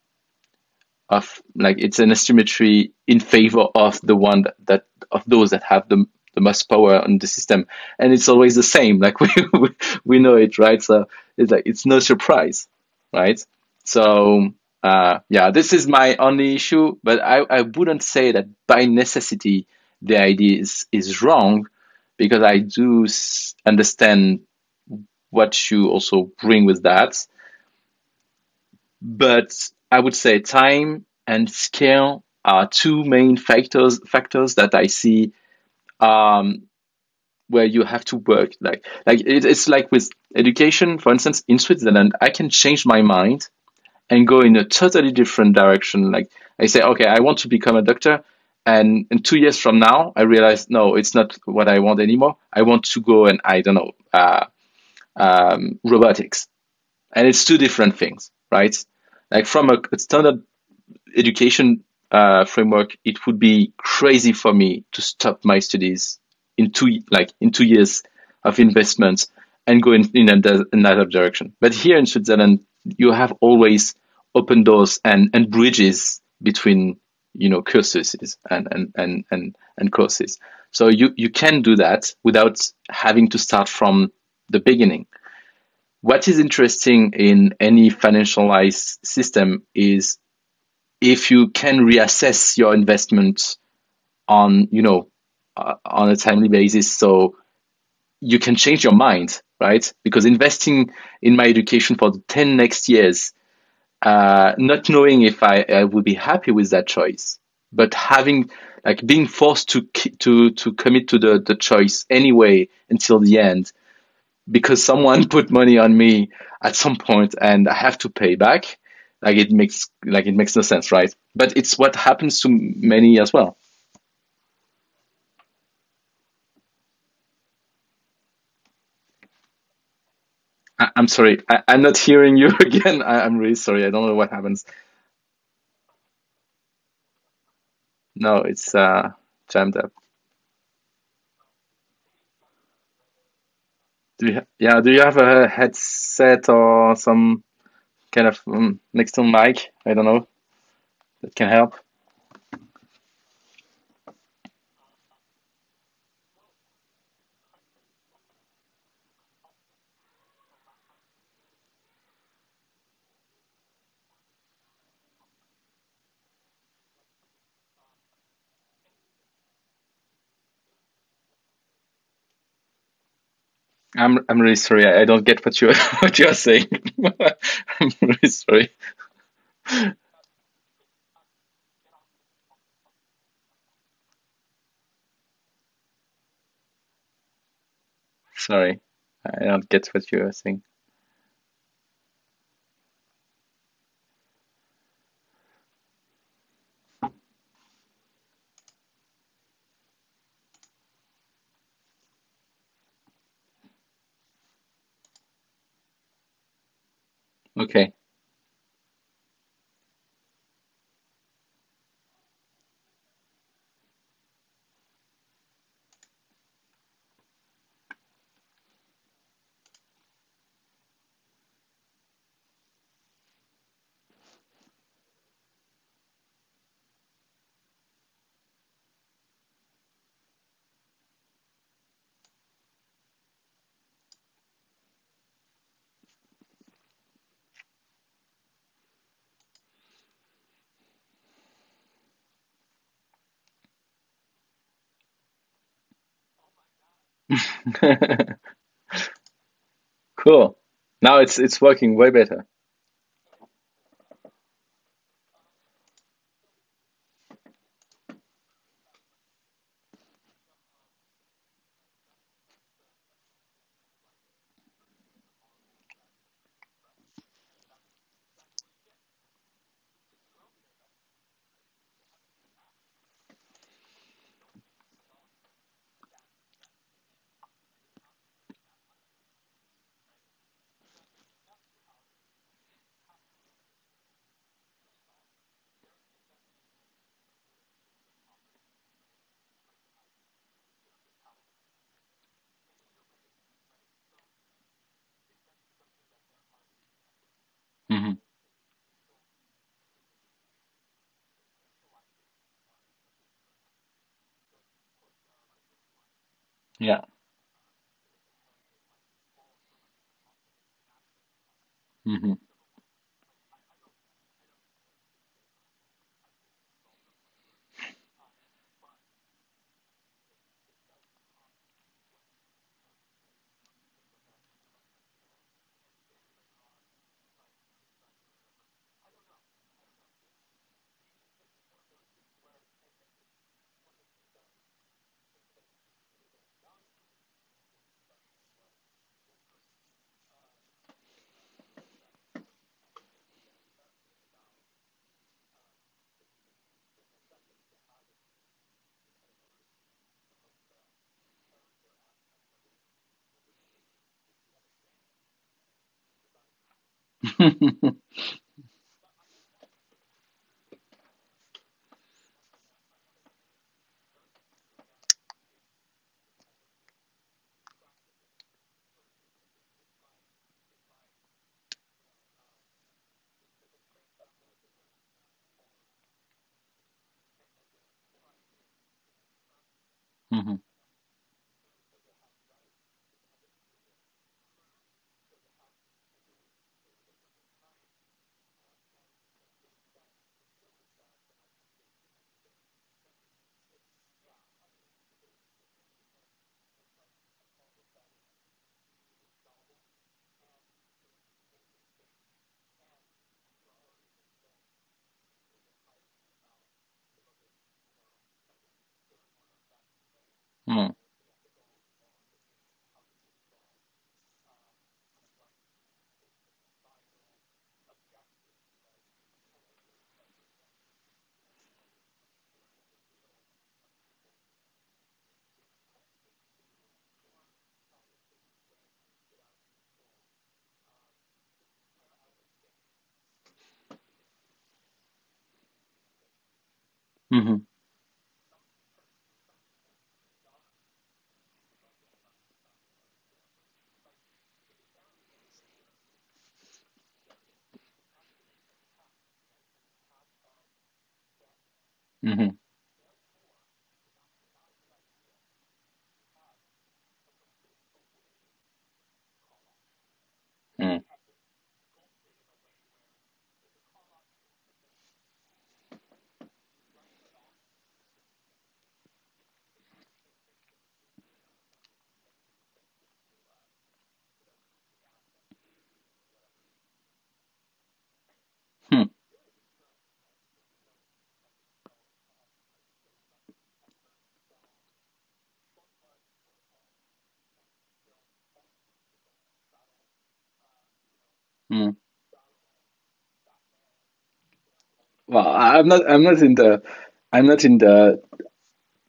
of like it's an asymmetry in favor of the one that, that of those that have the the most power on the system. And it's always the same like we we know it right? So it's like it's no surprise right? So uh, yeah this is my only issue but I, I wouldn't say that by necessity the idea is is wrong because I do understand what you also bring with that. But I would say time and scale are two main factors factors that I see um, where you have to work. Like like it, it's like with education, for instance, in Switzerland, I can change my mind and go in a totally different direction. Like I say, okay, I want to become a doctor. And in two years from now, I realize, no, it's not what I want anymore. I want to go and I don't know, uh, um, robotics. And it's two different things, right? Like from a, standard education uh, framework, it would be crazy for me to stop my studies in two like in two years of investment and go in, in another direction. But here in Switzerland, you have always open doors and, and bridges between you know courses and, and, and, and, and courses. So you, you can do that without having to start from the beginning. What is interesting in any financialized system is if you can reassess your investment on, you know, uh, on a timely basis, so you can change your mind, right? Because investing in my education for the 10 next years, uh, not knowing if I, I would be happy with that choice, but having like being forced to to to commit to the the choice anyway until the end because someone put money on me at some point and I have to pay back. Like it makes like it makes no sense, right? But it's what happens to many as well. I, am sorry, I, am not hearing you again. I, am really sorry. I don't know what happens. No, it's uh, jammed up. Do you yeah? Do you have a headset or some kind of um, external mic? I don't know. That can help. I'm I'm really sorry. I, don't get what you what you are saying. I'm really sorry. Sorry, I don't get what you are saying. cool. Now it's it's working way better. Yeah. hmm hmm Mm. hmm hmm Mm. Hmm. Mm. Well, I'm not. I'm not in the. I'm not in the.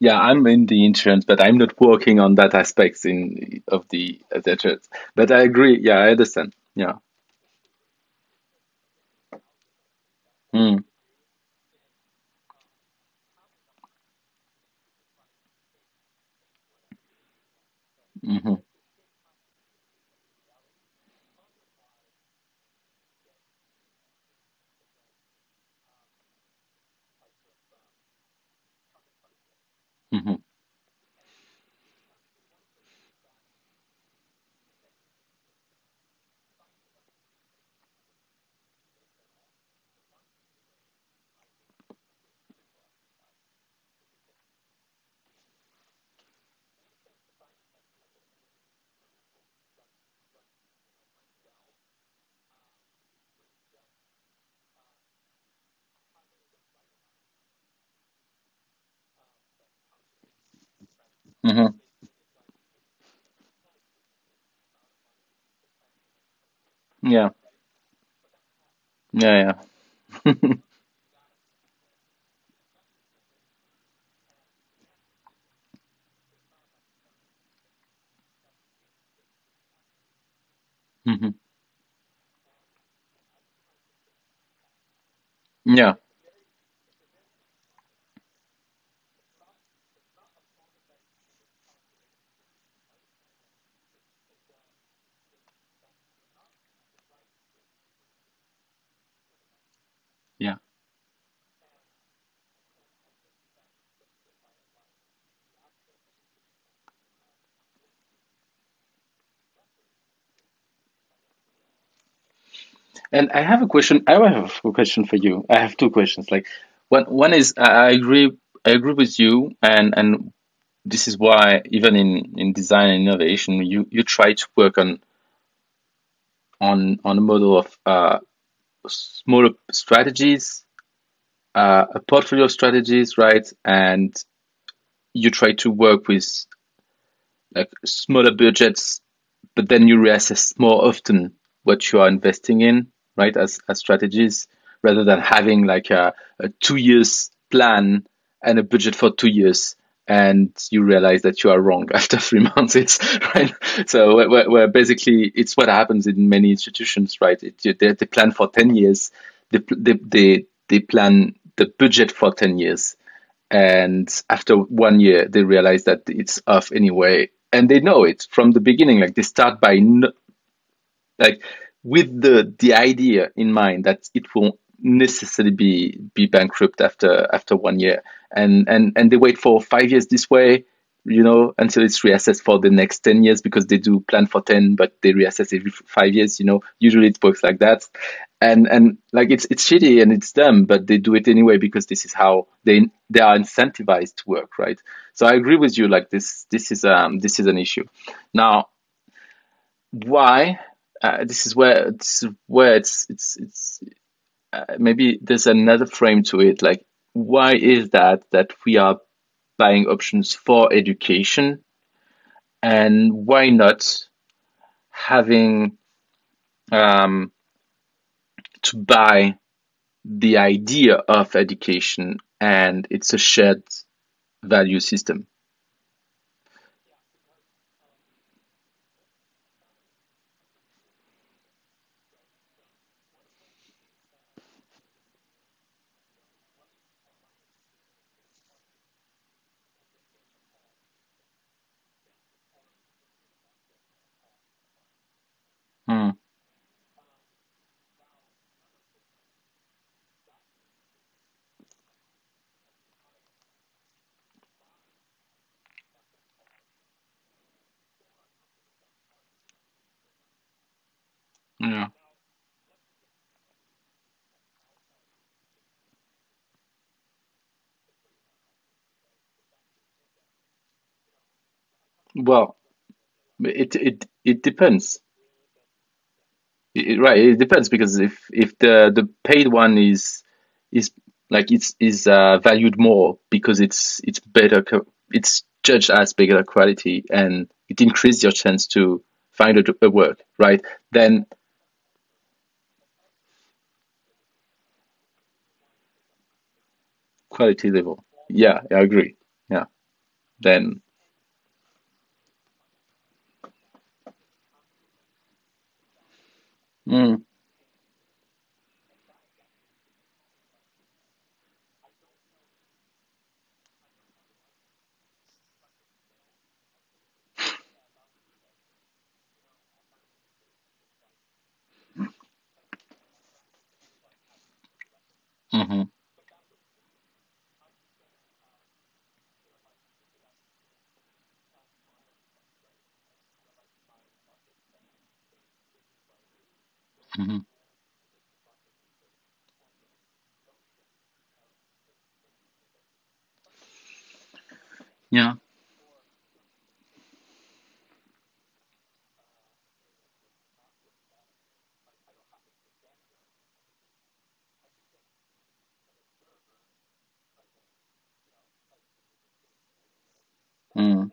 Yeah, I'm in the insurance, but I'm not working on that aspects in of the the insurance. But I agree. Yeah, I understand. Yeah. Mm. hmm hmm hmm Yeah. Yeah. Yeah. hmm Yeah. Yeah. And I have a question. I have a question for you. I have two questions. Like one one is I agree I agree with you and and this is why even in in design and innovation you you try to work on on on a model of uh smaller strategies, uh, a portfolio of strategies, right? And you try to work with like smaller budgets, but then you reassess more often what you are investing in, right? As as strategies, rather than having like a, a two years plan and a budget for two years, and you realize that you are wrong after three months. It's right. So we're basically it's what happens in many institutions, right? It, they, they plan for ten years, they they they, plan the budget for ten years and after one year they realize that it's off anyway and they know it from the beginning like they start by like with the the idea in mind that it won't necessarily be be bankrupt after after one year. And and and they wait for five years this way you know until it's reassessed for the next 10 years because they do plan for 10 but they reassess every five years you know. Usually it works like that. And and like it's it's shitty and it's dumb but they do it anyway because this is how they they are incentivized to work right? So i agree with you like this this is um this is an issue. Now why uh, this is where this is where it's it's it's uh, maybe there's another frame to it like why is that that we are buying options for education? And why not having um, to buy the idea of education and it's a shared value system Hmm. yeah well it it it depends It- right, it depends because if if the the paid one is is like it's is uh, valued more because it's it's better it's judged as better quality and it increases your chance to find a, a work, right? Then quality level. Yeah, I agree. Yeah. Then mm, hmm hmm yeah. Mm,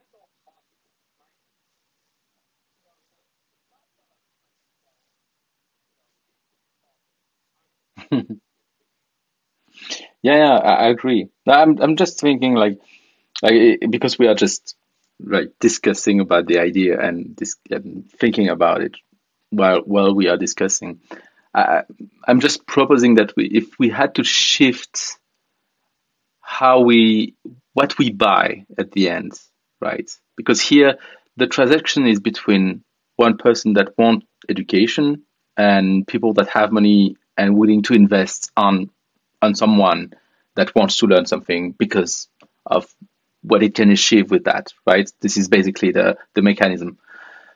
Yeah, yeah, I, I agree. I'm I'm just thinking like like because we are just like discussing about the idea and this and thinking about it while while we are discussing. I, I'm just proposing that we if we had to shift how we what we buy at the end, right? Because here the transaction is between one person that want education and people that have money and willing to invest on on someone that wants to learn something because of what it can achieve with that, right? This is basically the the mechanism.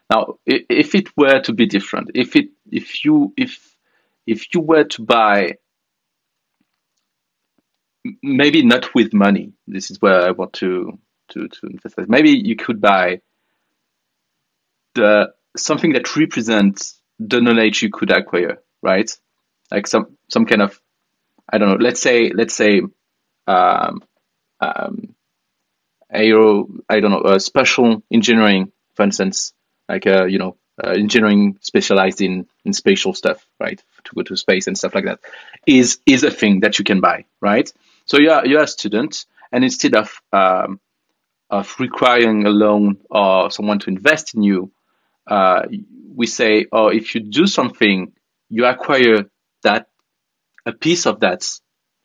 Now, if it were to be different, if it if you if if you were to buy maybe not with money. This is where I want to to to emphasize. Maybe you could buy the something that represents the knowledge you could acquire, right? Like some some kind of I don't know. Let's say let's say um, um, aero I don't know uh, special engineering, for instance, like uh, you know uh, engineering specialized in in spatial stuff, right? To go to space and stuff like that, is is a thing that you can buy, right? So you're you're a student, and instead of um, of requiring a loan or someone to invest in you, uh, we say, oh, if you do something, you acquire that a piece of that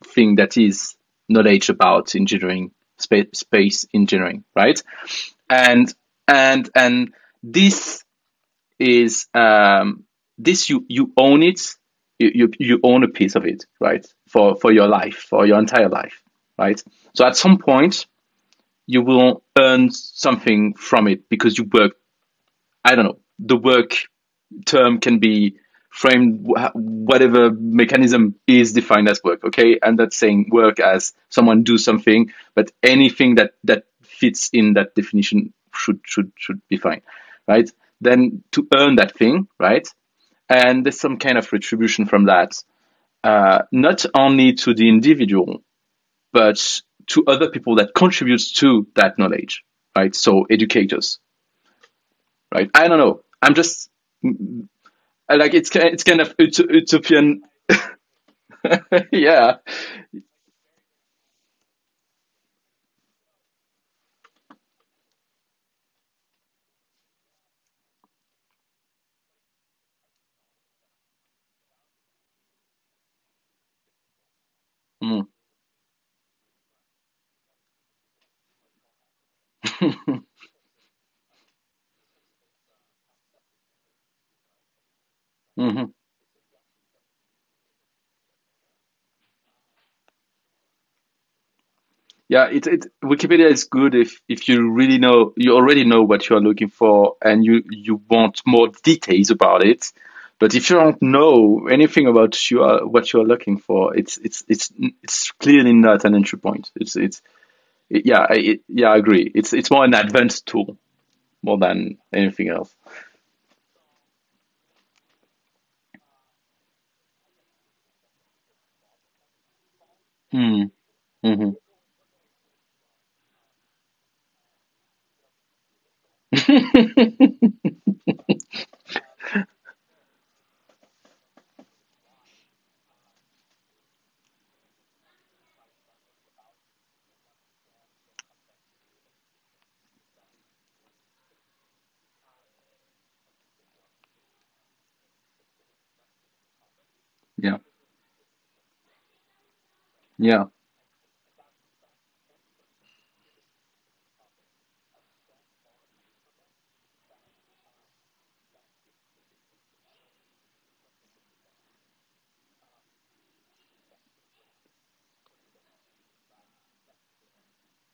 thing that is knowledge about engineering, space, space engineering, right? And and and this is um, this you you own it, you, you you own a piece of it, right? For for your life, for your entire life, right? So at some point, you will earn something from it because you work. I don't know. The work term can be framed whatever mechanism is defined as work okay? I'm not saying work as someone do something but anything that that fits in that definition should should should be fine right? Then to earn that thing right? And there's some kind of retribution from that uh, not only to the individual but to other people that contributes to that knowledge right? So educators right? I don't know. I'm just like it's it's kind of utopian. Yeah mm. hmm Yeah, it, it Wikipedia is good if if you really know you already know what you are looking for and you you want more details about it. But if you don't know anything about you are, what you are looking for, it's it's it's it's clearly not an entry point. It's it's it, yeah it, yeah I agree. It's it's more an advanced tool more than anything else. Hmm. hmm yeah. Yeah.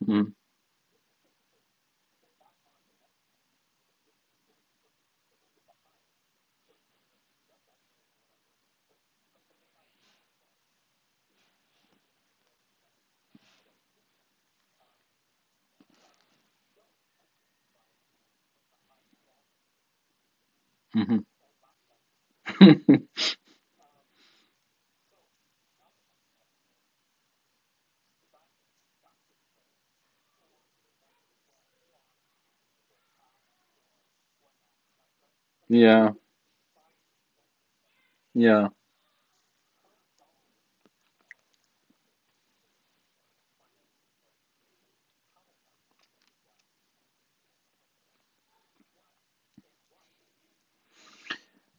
Mm. hmm Yeah. Yeah.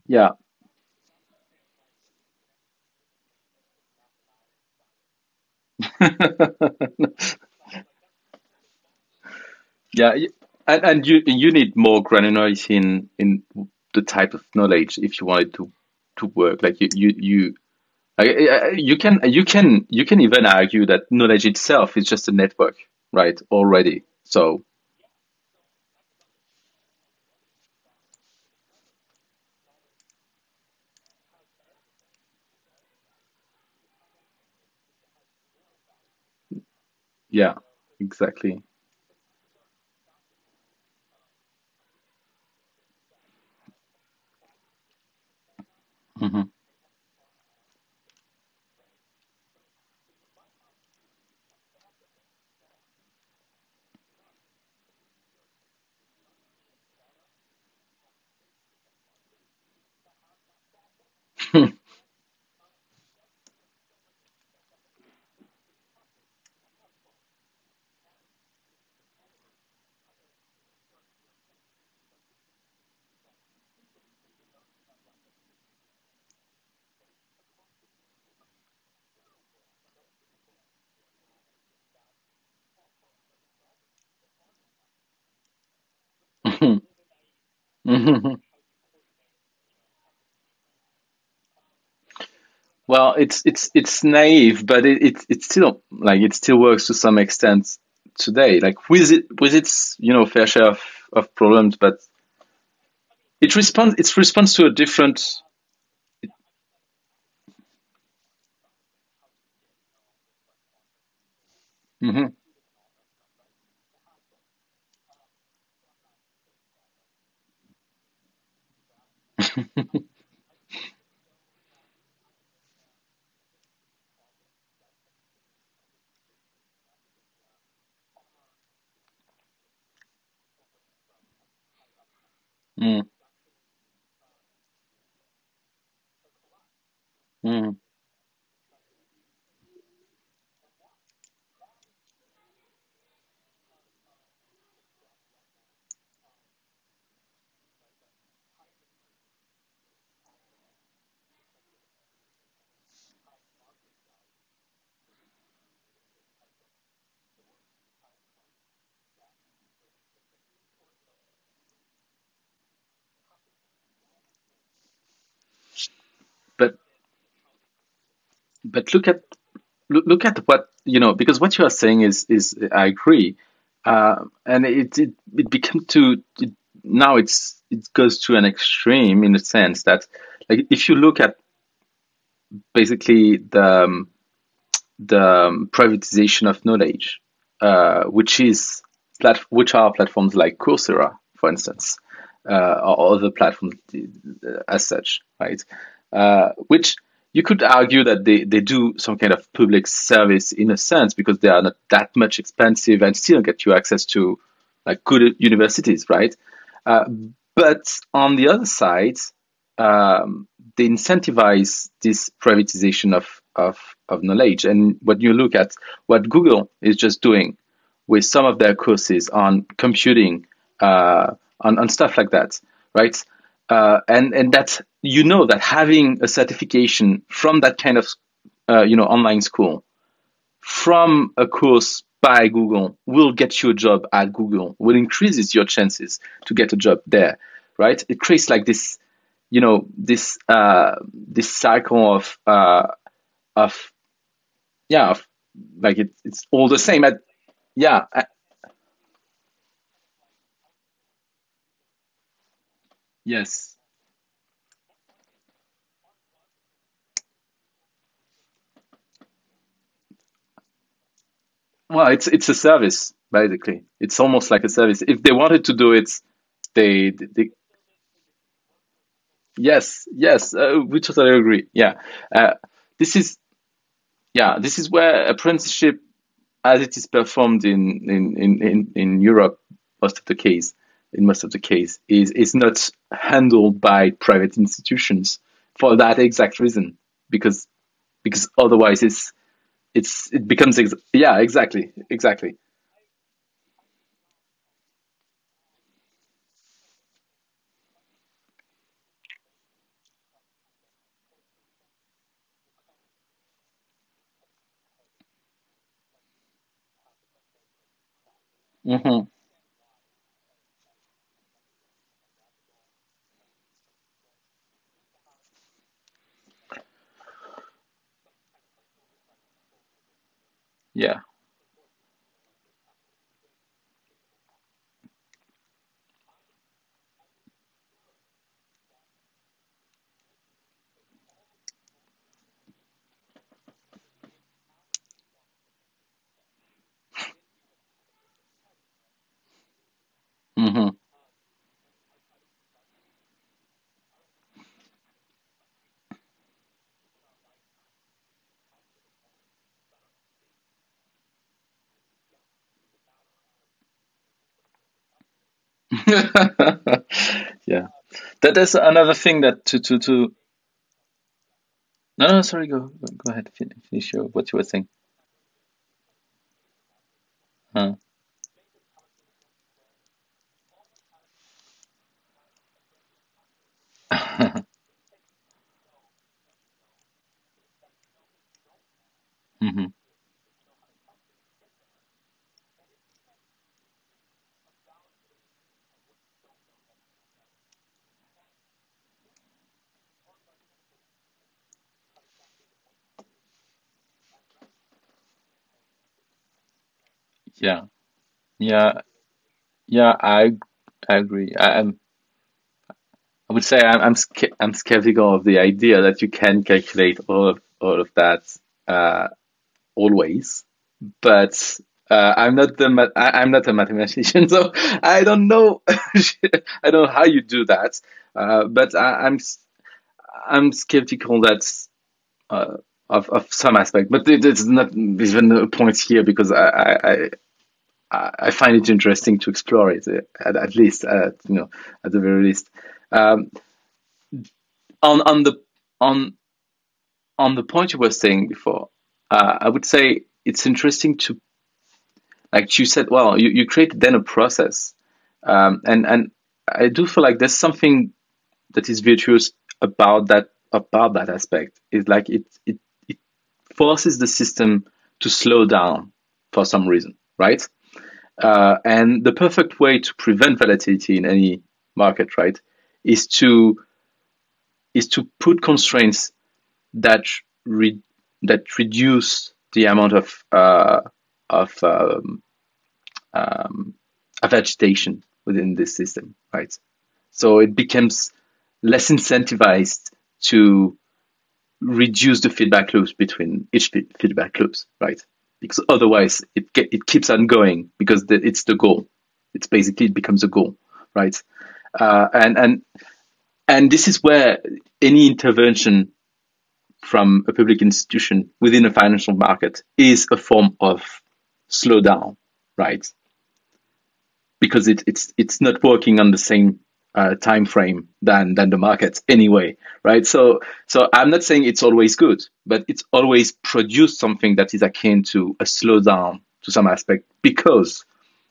Yeah. Yeah, and and you you need more granularity in in the type of knowledge if you want it to to work. Like you you you you can you can you can even argue that knowledge itself is just a network, right? Already. So yeah, exactly. Hmm Well, it's it's it's naive, but it, it it still like it still works to some extent today. Like with it with its you know fair share of, of problems, but it responds it responds to a different. Mhm. Mm, mm. But but look at look, at what you know because what you are saying is is I agree, uh, and it it it become to it, now it's it goes to an extreme in the sense that like if you look at basically the um, the um, privatization of knowledge, uh, which is plat- which are platforms like Coursera, for instance, uh, or other platforms uh, as such, right? Uh, which you could argue that they, they do some kind of public service in a sense because they are not that much expensive and still get you access to like good universities, right? Uh, but on the other side, um, they incentivize this privatization of, of, of knowledge. And when you look at what Google is just doing with some of their courses on computing, uh, on, on stuff like that, right? Uh, and and that you know that having a certification from that kind of uh, you know online school from a course by Google will get you a job at Google, will increases your chances to get a job there, right? It creates like this, you know, this uh, this cycle of uh, of yeah, of, like it, it's all the same. At, yeah, yes. Well, it's it's a service basically. It's almost like a service. If they wanted to do it, they they yes yes uh, we totally agree. Yeah, uh, this is yeah this is where apprenticeship as it is performed in in, in, in, in Europe most of the case in most of the case, is is not handled by private institutions for that exact reason, because because otherwise it's it's it becomes ex- yeah exactly exactly. Mm-hmm. Yeah. Mm-hmm. yeah. That is another thing that to to to. No, no, sorry. Go go ahead. Finish what you were saying. Huh. hmm Yeah. Yeah. Yeah. I I agree. I, I'm. I would say I'm I'm, I'm skeptical of the idea that you can calculate all of all of that uh, always. But uh, I'm not the ma- I, I'm not a mathematician, so I don't know. I don't know how you do that. Uh, but I, I'm s- I'm skeptical that uh, of of some aspect. But it, it's not even a point here because I I, I find it interesting to explore it uh, at, at least at you know at the very least. Um, on on the on on the point you were saying before, uh, I would say it's interesting to like you said. Well, you, you created then a process, um, and and I do feel like there's something that is virtuous about that about that aspect. Is like it it it forces the system to slow down for some reason, right? Uh, and the perfect way to prevent volatility in any market, right, is to is to put constraints that re- that reduce the amount of uh, of um, um, of agitation within this system, right? So it becomes less incentivized to reduce the feedback loops between each feedback loops, right? Because otherwise it it keeps on going because the, it's the goal. It's basically it becomes a goal, right? Uh, and and and this is where any intervention from a public institution within a financial market is a form of slowdown, right? Because it, it's it's not working on the same uh, time frame than than the markets anyway, right? So so I'm not saying it's always good, but it's always produced something that is akin to a slowdown to some aspect because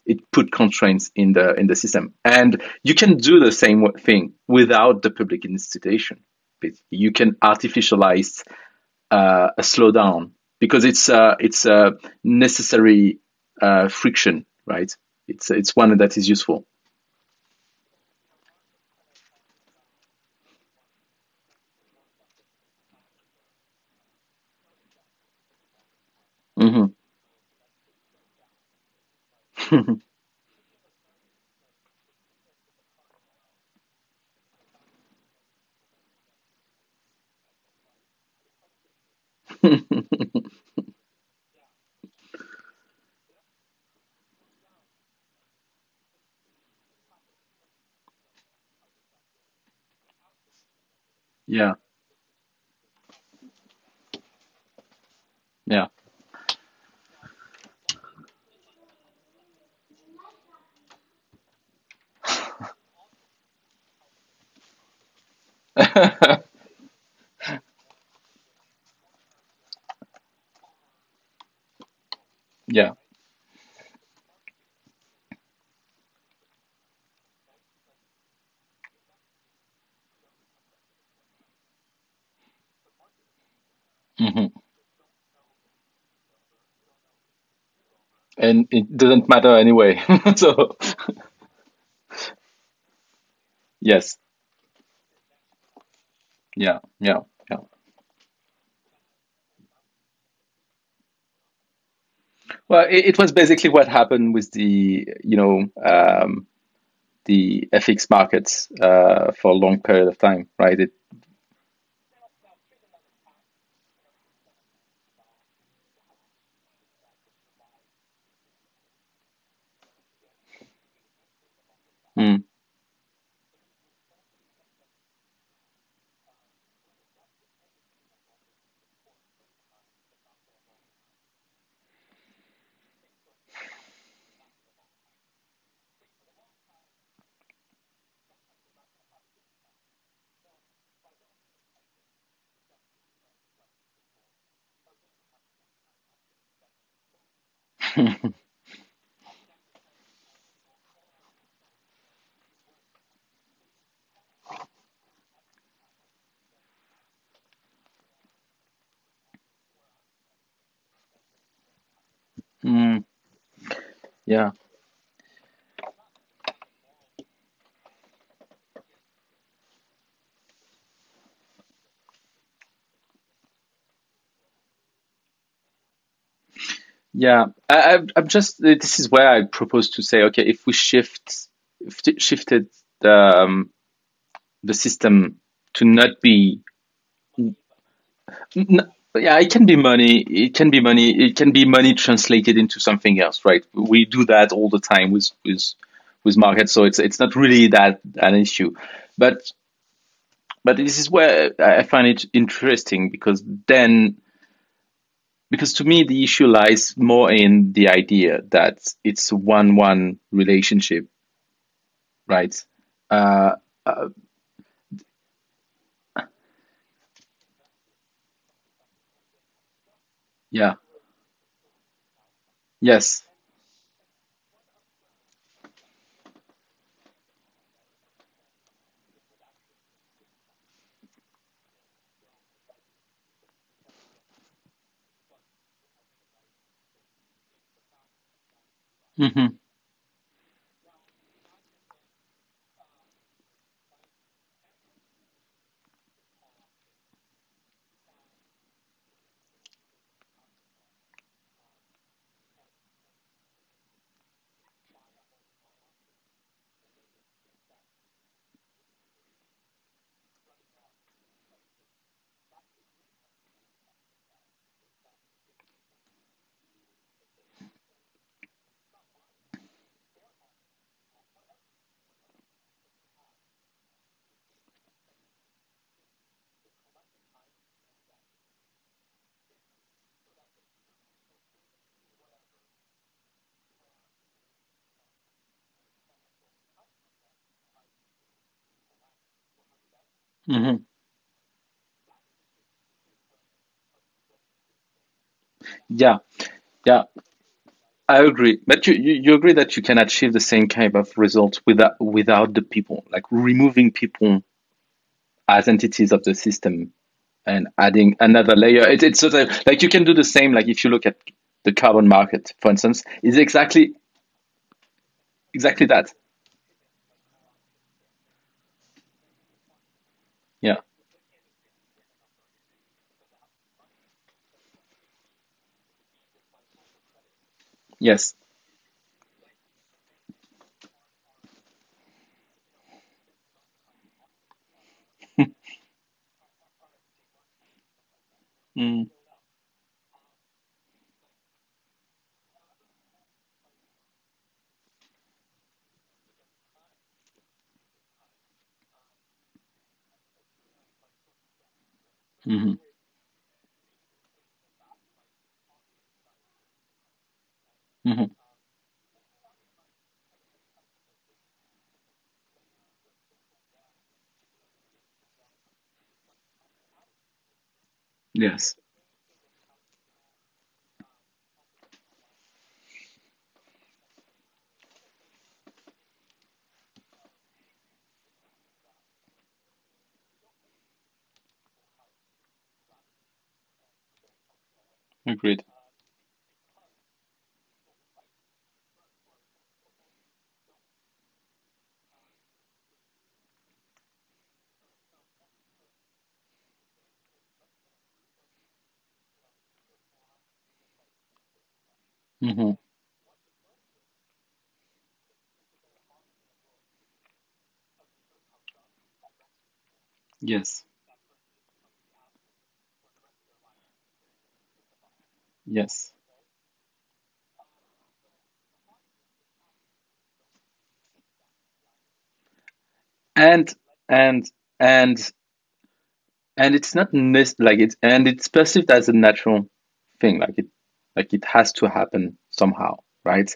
it put constraints in the in the system, and you can do the same thing without the public institution. You can artificialize uh, a slowdown because it's uh, it's a necessary uh, friction, right? It's it's one that is useful. hmm yeah, yeah, yeah. hmm and it doesn't matter anyway. so yes, yeah, yeah. Well, it, it was basically what happened with the you know um, the FX markets uh, for a long period of time, right? It, mm, mm, yeah. Yeah, I, I- I'm just. This is where I propose to say, okay, if we shift, if shifted the um, the system to not be, yeah, it can be money. It can be money. It can be money translated into something else, right? We do that all the time with with with markets, so it's it's not really that an issue. But but this is where I find it interesting because then because to me the issue lies more in the idea that it's one-one relationship, right? Uh, uh, yeah, yes, hmm hmm yeah, yeah. I agree, but you, you you agree that you can achieve the same kind of results without without the people, like removing people as entities of the system and adding another layer. It, it's sort of like you can do the same. Like if you look at the carbon market, for instance, is exactly exactly that. Yeah. Yes. Mm, hmm hmm Yes. Agreed. Mm-hmm. Yes. Yes. And and and and it's not nec- like it's and it's perceived as a natural thing, like it like it has to happen somehow, right?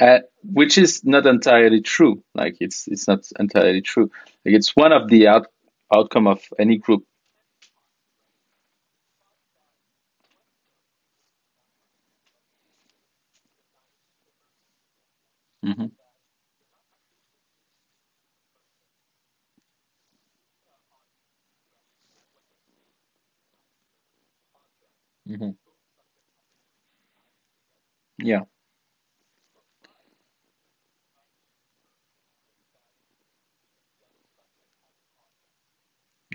Uh, which is not entirely true. Like it's it's not entirely true. Like it's one of the out outcome of any group. Hmm hmm Yeah.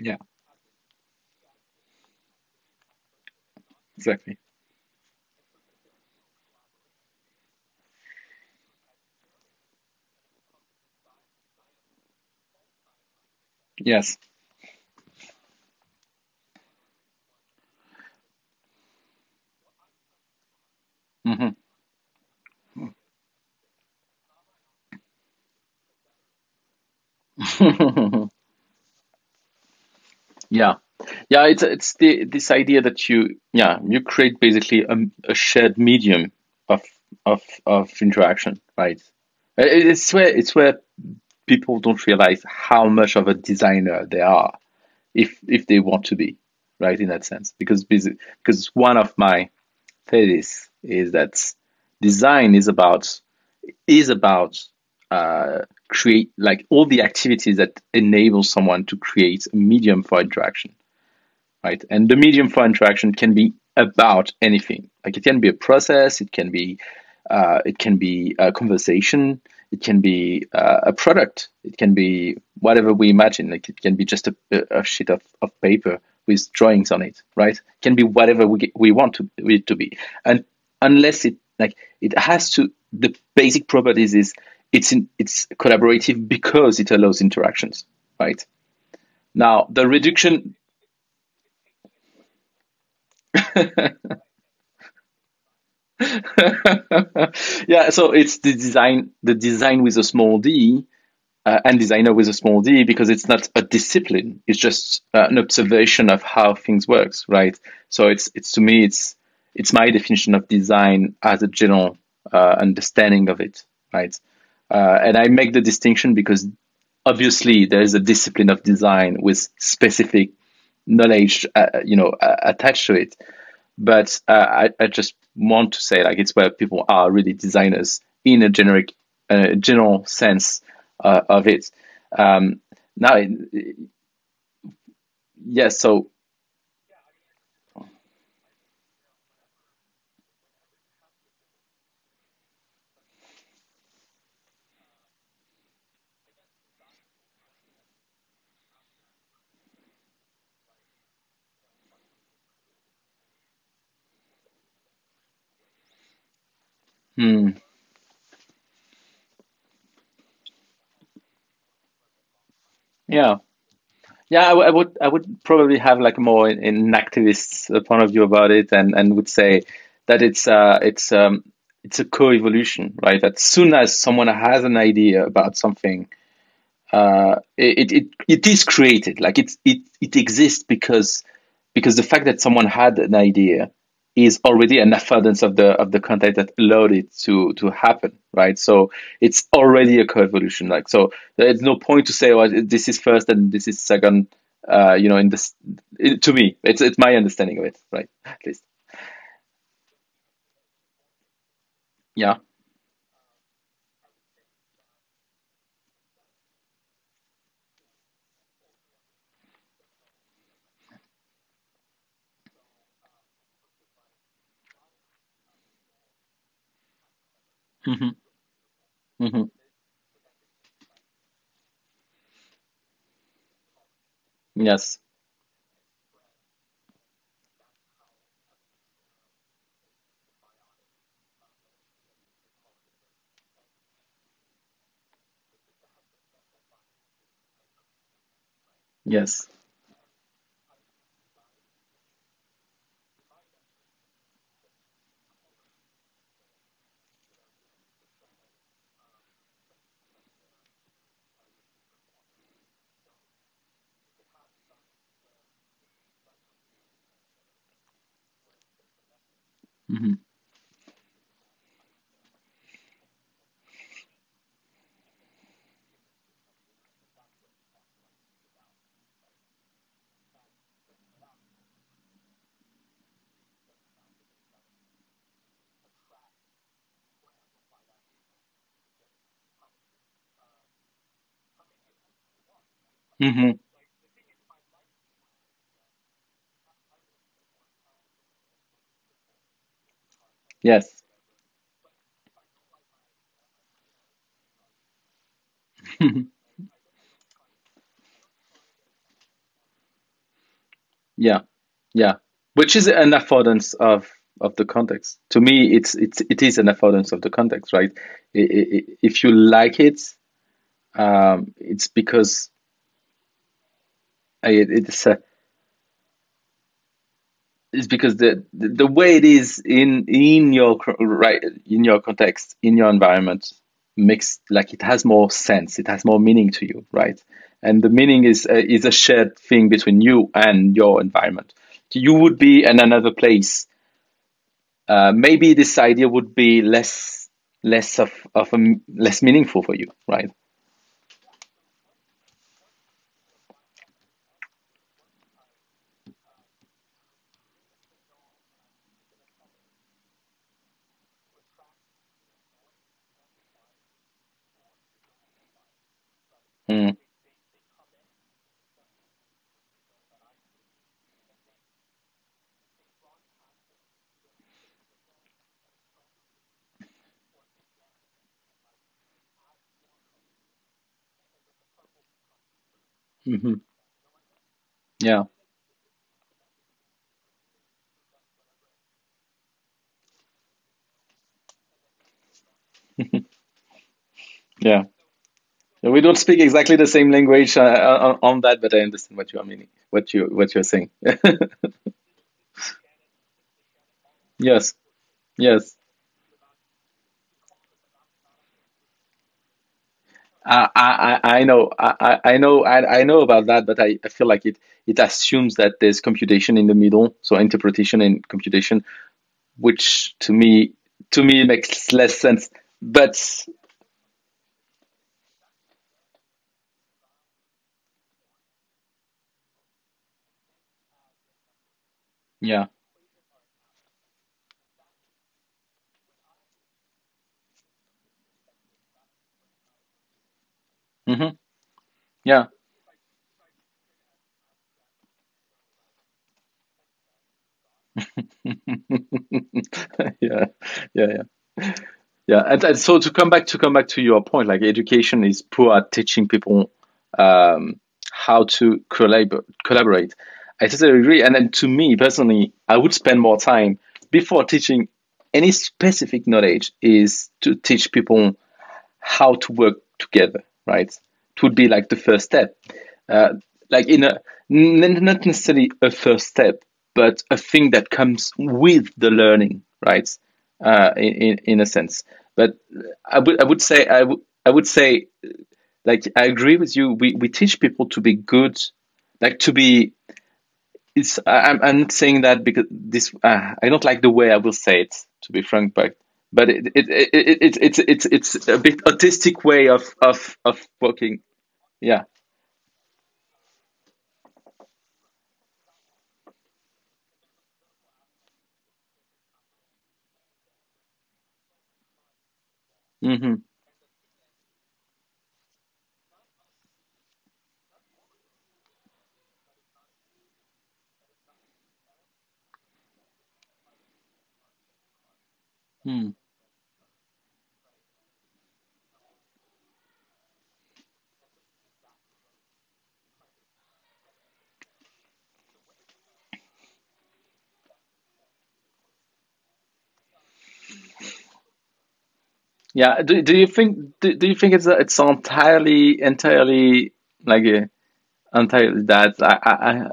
Yeah. Exactly. Yes. hmm Yeah. Yeah, it's it's the this idea that you yeah you create basically a, a shared medium of of of interaction, right? It- It's where it's where people don't realize how much of a designer they are if if they want to be, right? In that sense, because because one of my thesis is that design is about is about uh, create like all the activities that enable someone to create a medium for interaction right? And the medium for interaction can be about anything. Like it can be a process, it can be uh, it can be a conversation, it can be uh, a product, it can be whatever we imagine. Like it can be just a, a sheet of, of paper with drawings on it, right? It can be whatever we we want to it to be, and unless it like it has to the basic properties is it's in, it's collaborative because it allows interactions, right? Now the reduction yeah, so it's the design, the design with a small d, uh, and designer with a small d, because it's not a discipline. It's just uh, an observation of how things works, right? So it's it's to me, it's it's my definition of design as a general uh, understanding of it, right? Uh, and I make the distinction because obviously there is a discipline of design with specific knowledge, uh, you know, attached to it but uh, I, I just want to say like it's where people are really designers in a generic uh, general sense uh, of it. Um, now yes so hmm, yeah. Yeah I, w- I would I would probably have like more in, in activist point of view about it and, and would say that it's uh it's um it's a co-evolution right? As soon as someone has an idea about something uh, it, it it is created. Like it's it it exists because because the fact that someone had an idea is already an affordance of the of the content that allowed it to to happen right? So it's already a co-evolution like so there's no point to say well this is first and this is second uh, you know in this it, to me it's it's my understanding of it right? At least. Yeah Mm-hmm. mm-hmm. Yes. Yes. Hmm hmm Yes. Yeah. Yeah. Which is an affordance of of the context. To me, it's it's it is an affordance of the context, right? If you like it, um, it's because it's uh, it's because the, the the way it is in in your right in your context in your environment makes like it has more sense. It has more meaning to you, right? And the meaning is uh, is a shared thing between you and your environment. You would be in another place uh, maybe this idea would be less less of of a, less meaningful for you, right? Mm. Hmm Yeah. Yeah. We don't speak exactly the same language uh, on, on that, but I understand what you are meaning, what you what you're saying. yes. Yes. I, I, know, I I know, I, I know about that, but I, I feel like it, it assumes that there's computation in the middle, so interpretation and computation, which to me, to me makes less sense. But yeah, hmm yeah, yeah, yeah, yeah. Yeah, and, and so to come back to come back to your point, like education is poor at teaching people um, how to collab- collaborate. I totally agree. And then to me personally, I would spend more time before teaching any specific knowledge is to teach people how to work together, right? It would be like the first step. Uh, like in a n- not necessarily a first step, but a thing that comes with the learning, right? Uh, in, in a sense. But I would I would say I would I would say like I agree with you. We we teach people to be good, like to be. It's I'm I'm not saying that because this uh, I don't like the way I will say it to be frank, but but it it, it, it, it it's it's it's a bit autistic way of of of working. Yeah. hmm Hmm. Yeah. Do do you think do, do you think it's it's entirely entirely like a entirely that. I, I,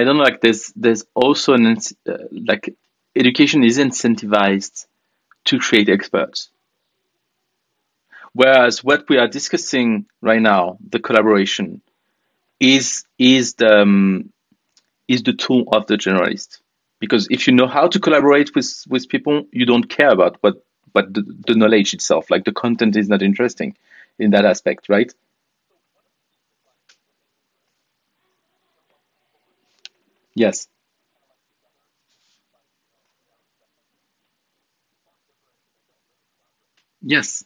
I don't know. Like there's there's also an uh, like education is incentivized to create experts. Whereas what we are discussing right now, the collaboration, is is the um, is the tool of the generalist. Because if you know how to collaborate with with people, you don't care about what but the, the knowledge itself, like the content, is not interesting in that aspect, right? Yes. Yes.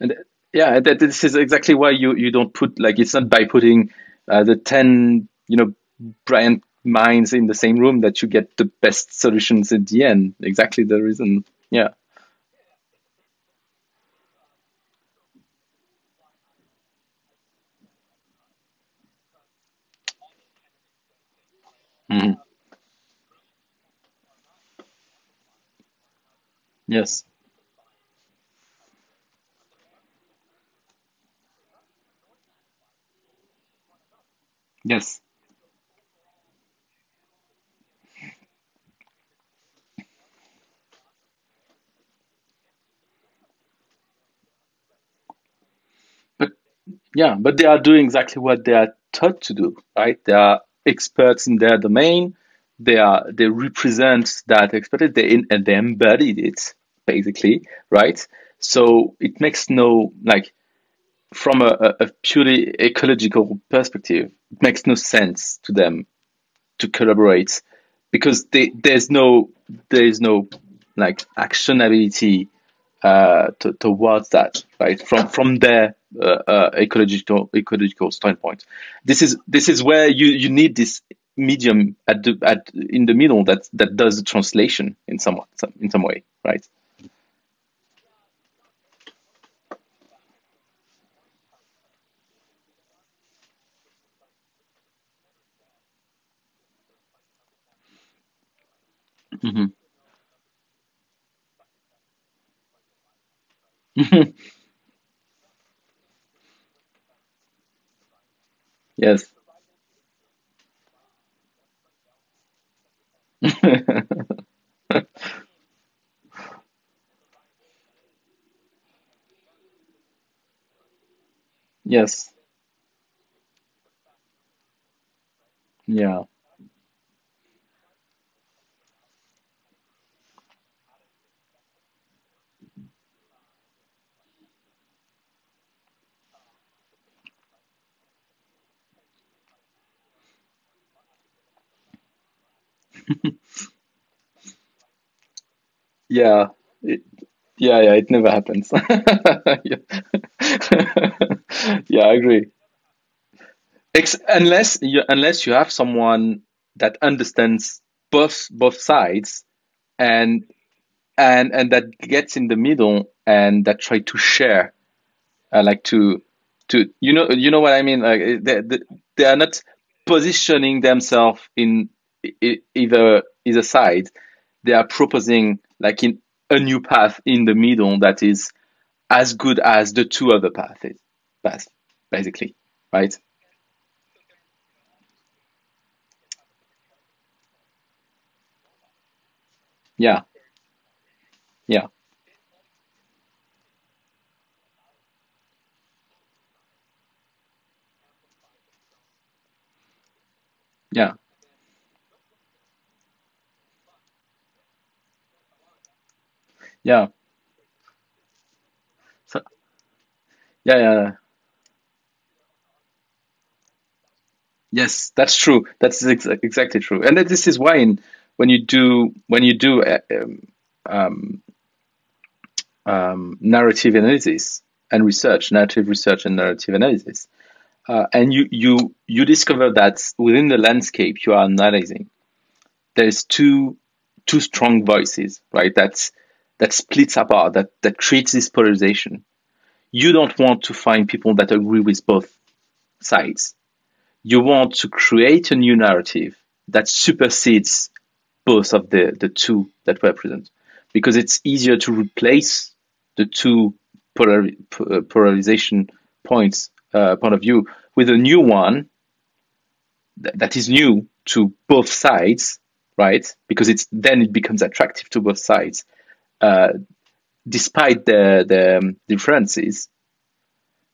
And yeah, that, this is exactly why you, you don't put like it's not by putting uh, the ten you know brilliant minds in the same room that you get the best solutions in the end. Exactly the reason. Yeah. Mhm. Yes. Yes. But yeah, but they are doing exactly what they are taught to do, right? They are experts in their domain. They are they represent that expertise. They in, and they embodied it basically, right? So it makes no like from a, a purely ecological perspective, it makes no sense to them to collaborate because they, there's no there is no like actionability uh, to, towards that, right? From from their uh, uh, ecological ecological standpoint, this is this is where you, you need this medium at the at in the middle that that does the translation in some in some way, right? Hmm yes. yes. Yeah. Yeah. It, yeah, yeah, it never happens. yeah. yeah, I agree. Ex- unless you unless you have someone that understands both both sides and and and that gets in the middle and that try to share uh, like to to you know you know what I mean like they, they, they are not positioning themselves in either either side they are proposing like in a new path in the middle that is as good as the two other paths paths basically right? Yeah. Yeah. Yeah yeah so yeah yeah Yes, that's true. That's ex- exactly true. And this is why in, when you do when you do uh, um, um, um, narrative analysis and research, narrative research and narrative analysis, uh, and you you you discover that within the landscape you are analyzing, there's two two strong voices, right? That's that splits apart, that that creates this polarization. You don't want to find people that agree with both sides you want to create a new narrative that supersedes both of the, the two that were present because it's easier to replace the two polar, polarization points uh, point of view. With a new one th- that is new to both sides, right? Because it's then it becomes attractive to both sides, uh, despite the the differences,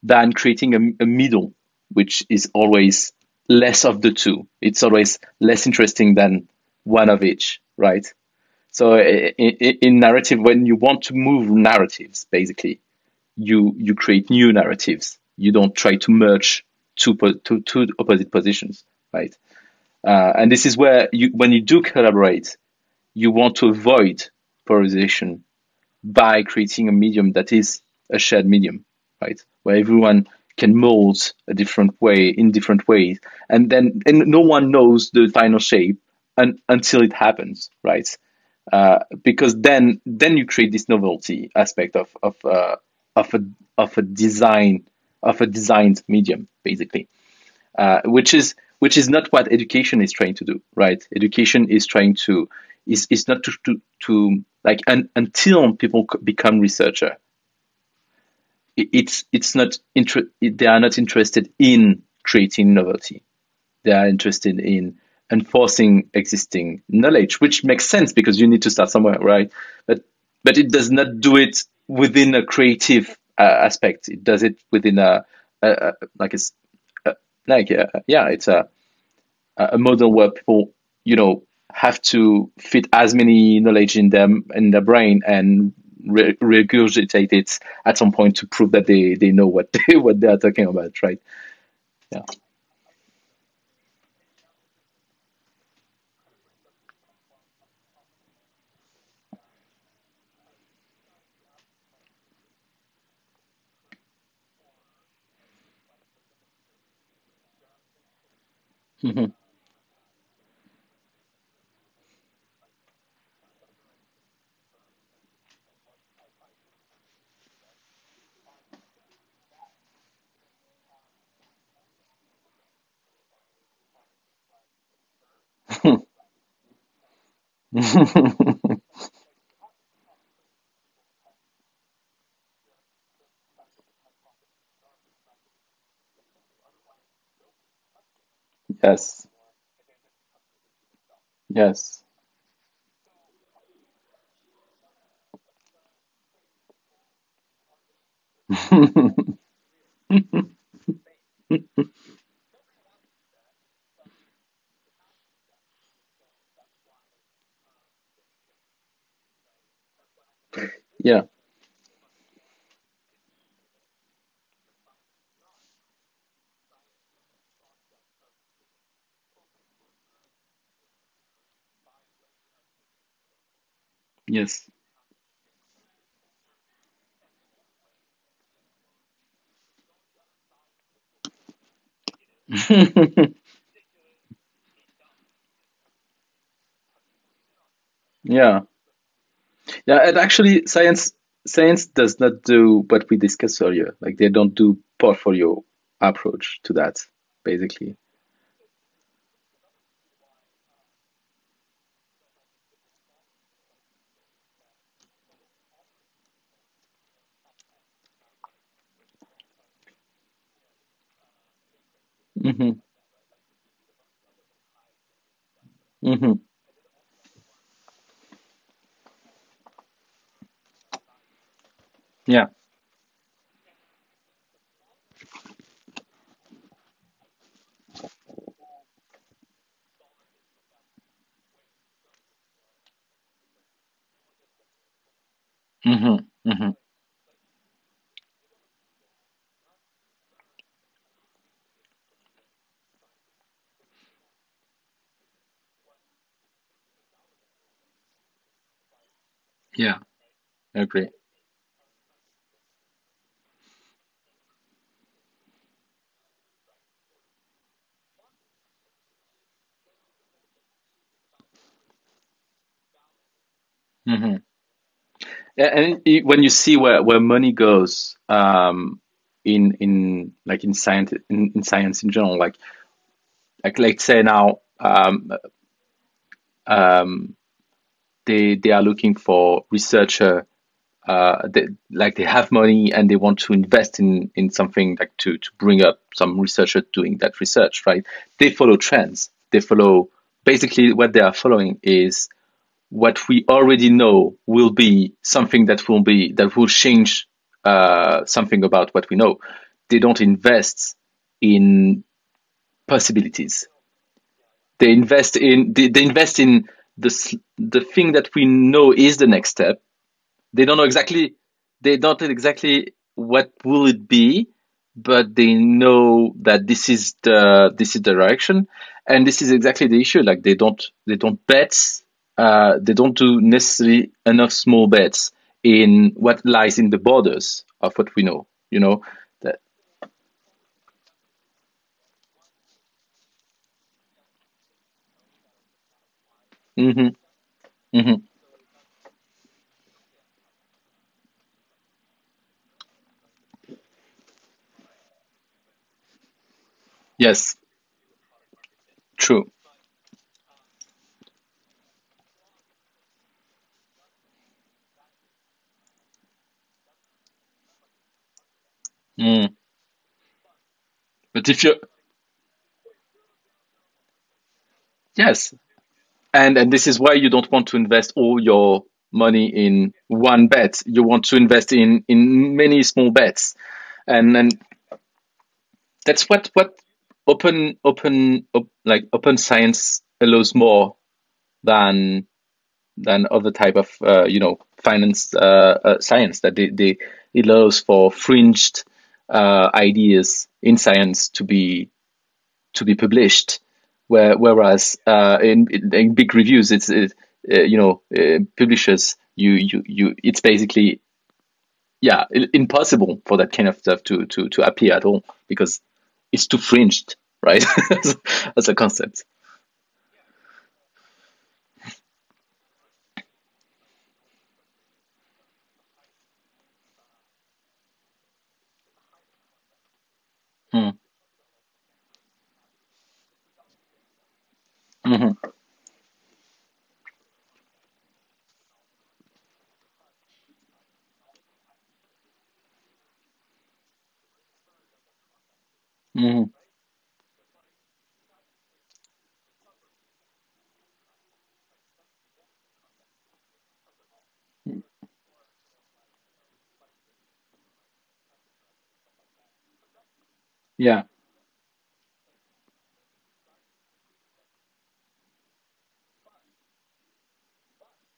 than creating a, a middle, which is always less of the two. It's always less interesting than one of each, right? So in, in, narrative, when you want to move narratives, basically, you you create new narratives. You don't try to merge two two, two opposite positions, right? Uh, and this is where you when you do collaborate, you want to avoid polarization by creating a medium that is a shared medium, right? Where everyone can mold a different way in different ways, and then and no one knows the final shape un, until it happens, right? Uh, because then then you create this novelty aspect of of uh, of a of a design of a designed medium, basically, uh, which is which is not what education is trying to do, right? Education is trying to is is not to to, to like un, until people become researcher. it's it's not inter- they are not interested in creating novelty. They are interested in enforcing existing knowledge, which makes sense because you need to start somewhere, right? But but it does not do it within a creative uh, aspect. It does it within a, a, a like a like a, yeah, it's a a model where people you know have to fit as many knowledge in them in their brain and re- regurgitate it at some point to prove that they, they know what they what they are talking about, right? Yeah. Mm-hmm. yes. Yes. yeah. Yes. yeah. Yeah, and actually science science does not do what we discussed earlier. Like they don't do portfolio approach to that, basically. Mm-hmm. Mm-hmm. Yeah. Mm-hmm. Mm-hmm. Yeah, agree. Yeah, and it, when you see where, where money goes um, in in like in science in, in science in general, like like let's say now um, um, they they are looking for researcher uh, they, like they have money and they want to invest in in something like to to bring up some researcher doing that research, right? They follow trends. They follow basically what they are following is what we already know will be something that will be that will change uh, something about what we know. They don't invest in possibilities. They invest in they, they invest in the the thing that we know is the next step. They don't know exactly they don't know exactly what will it be, but they know that this is the this is the direction, and this is exactly the issue. Like they don't they don't bet, uh, they don't do necessarily enough small bets in what lies in the borders of what we know. You know that. Hmm hmm Yes, true. Mm. But if you yes, and and this is why you don't want to invest all your money in one bet. You want to invest in in many small bets, and and that's what what open open op, like open science allows more than than other type of uh, you know finance uh, uh, science that they, they allows for fringed uh, ideas in science to be to be published where, whereas uh, in, in big reviews it's it, uh, you know publishers you, you you it's basically yeah impossible for that kind of stuff to to to appear at all because it's too fringed right? As a concept Hmm. hmm hmm yeah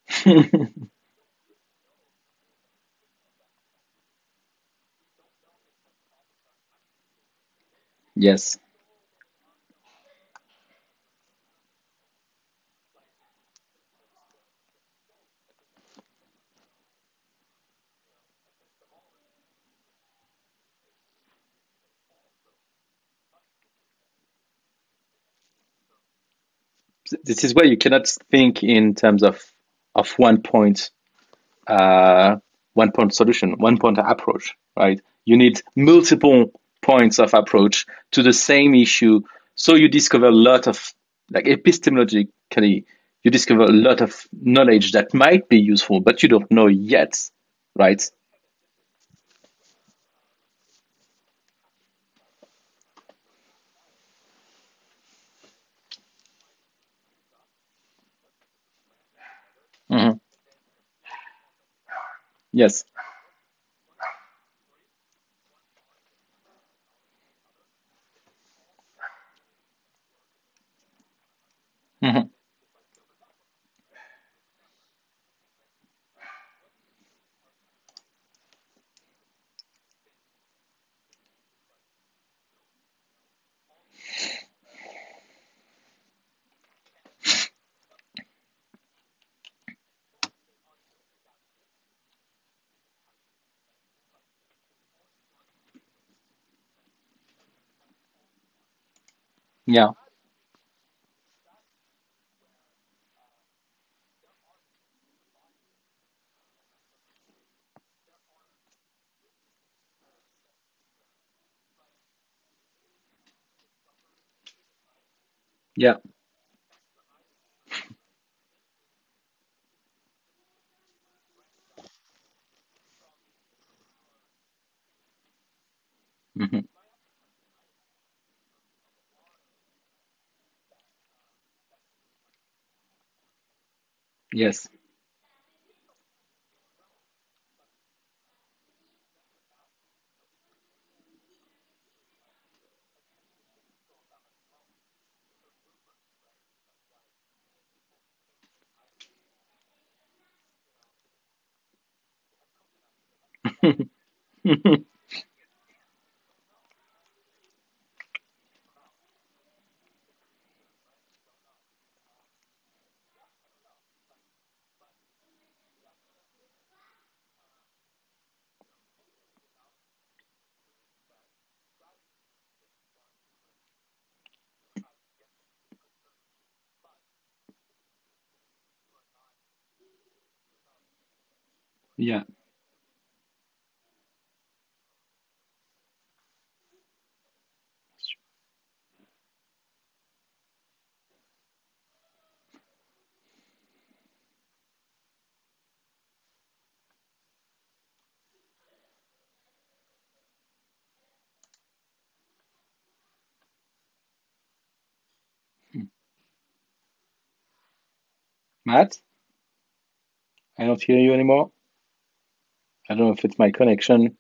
yes this is where you cannot think in terms of of one point uh, one point solution, one point approach, right? You need multiple points of approach to the same issue. So you discover a lot of, like epistemologically, you discover a lot of knowledge that might be useful, but you don't know yet, right? hmm Yes. Yeah. Yeah. hmm Yes. Yeah. Matt, I don't hear you anymore. I don't know if it's my connection.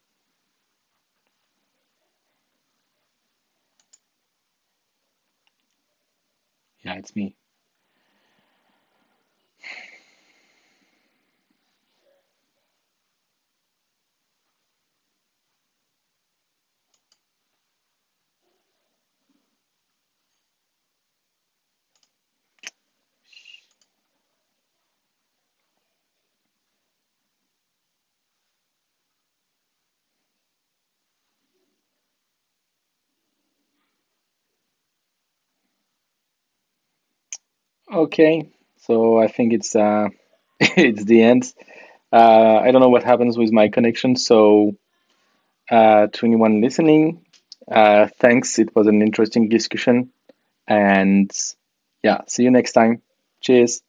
Yeah, it's me. Okay, so I think it's uh it's the end. Uh, I don't know what happens with my connection, so uh, to anyone listening, uh, thanks. It was an interesting discussion, and yeah, see you next time. Cheers.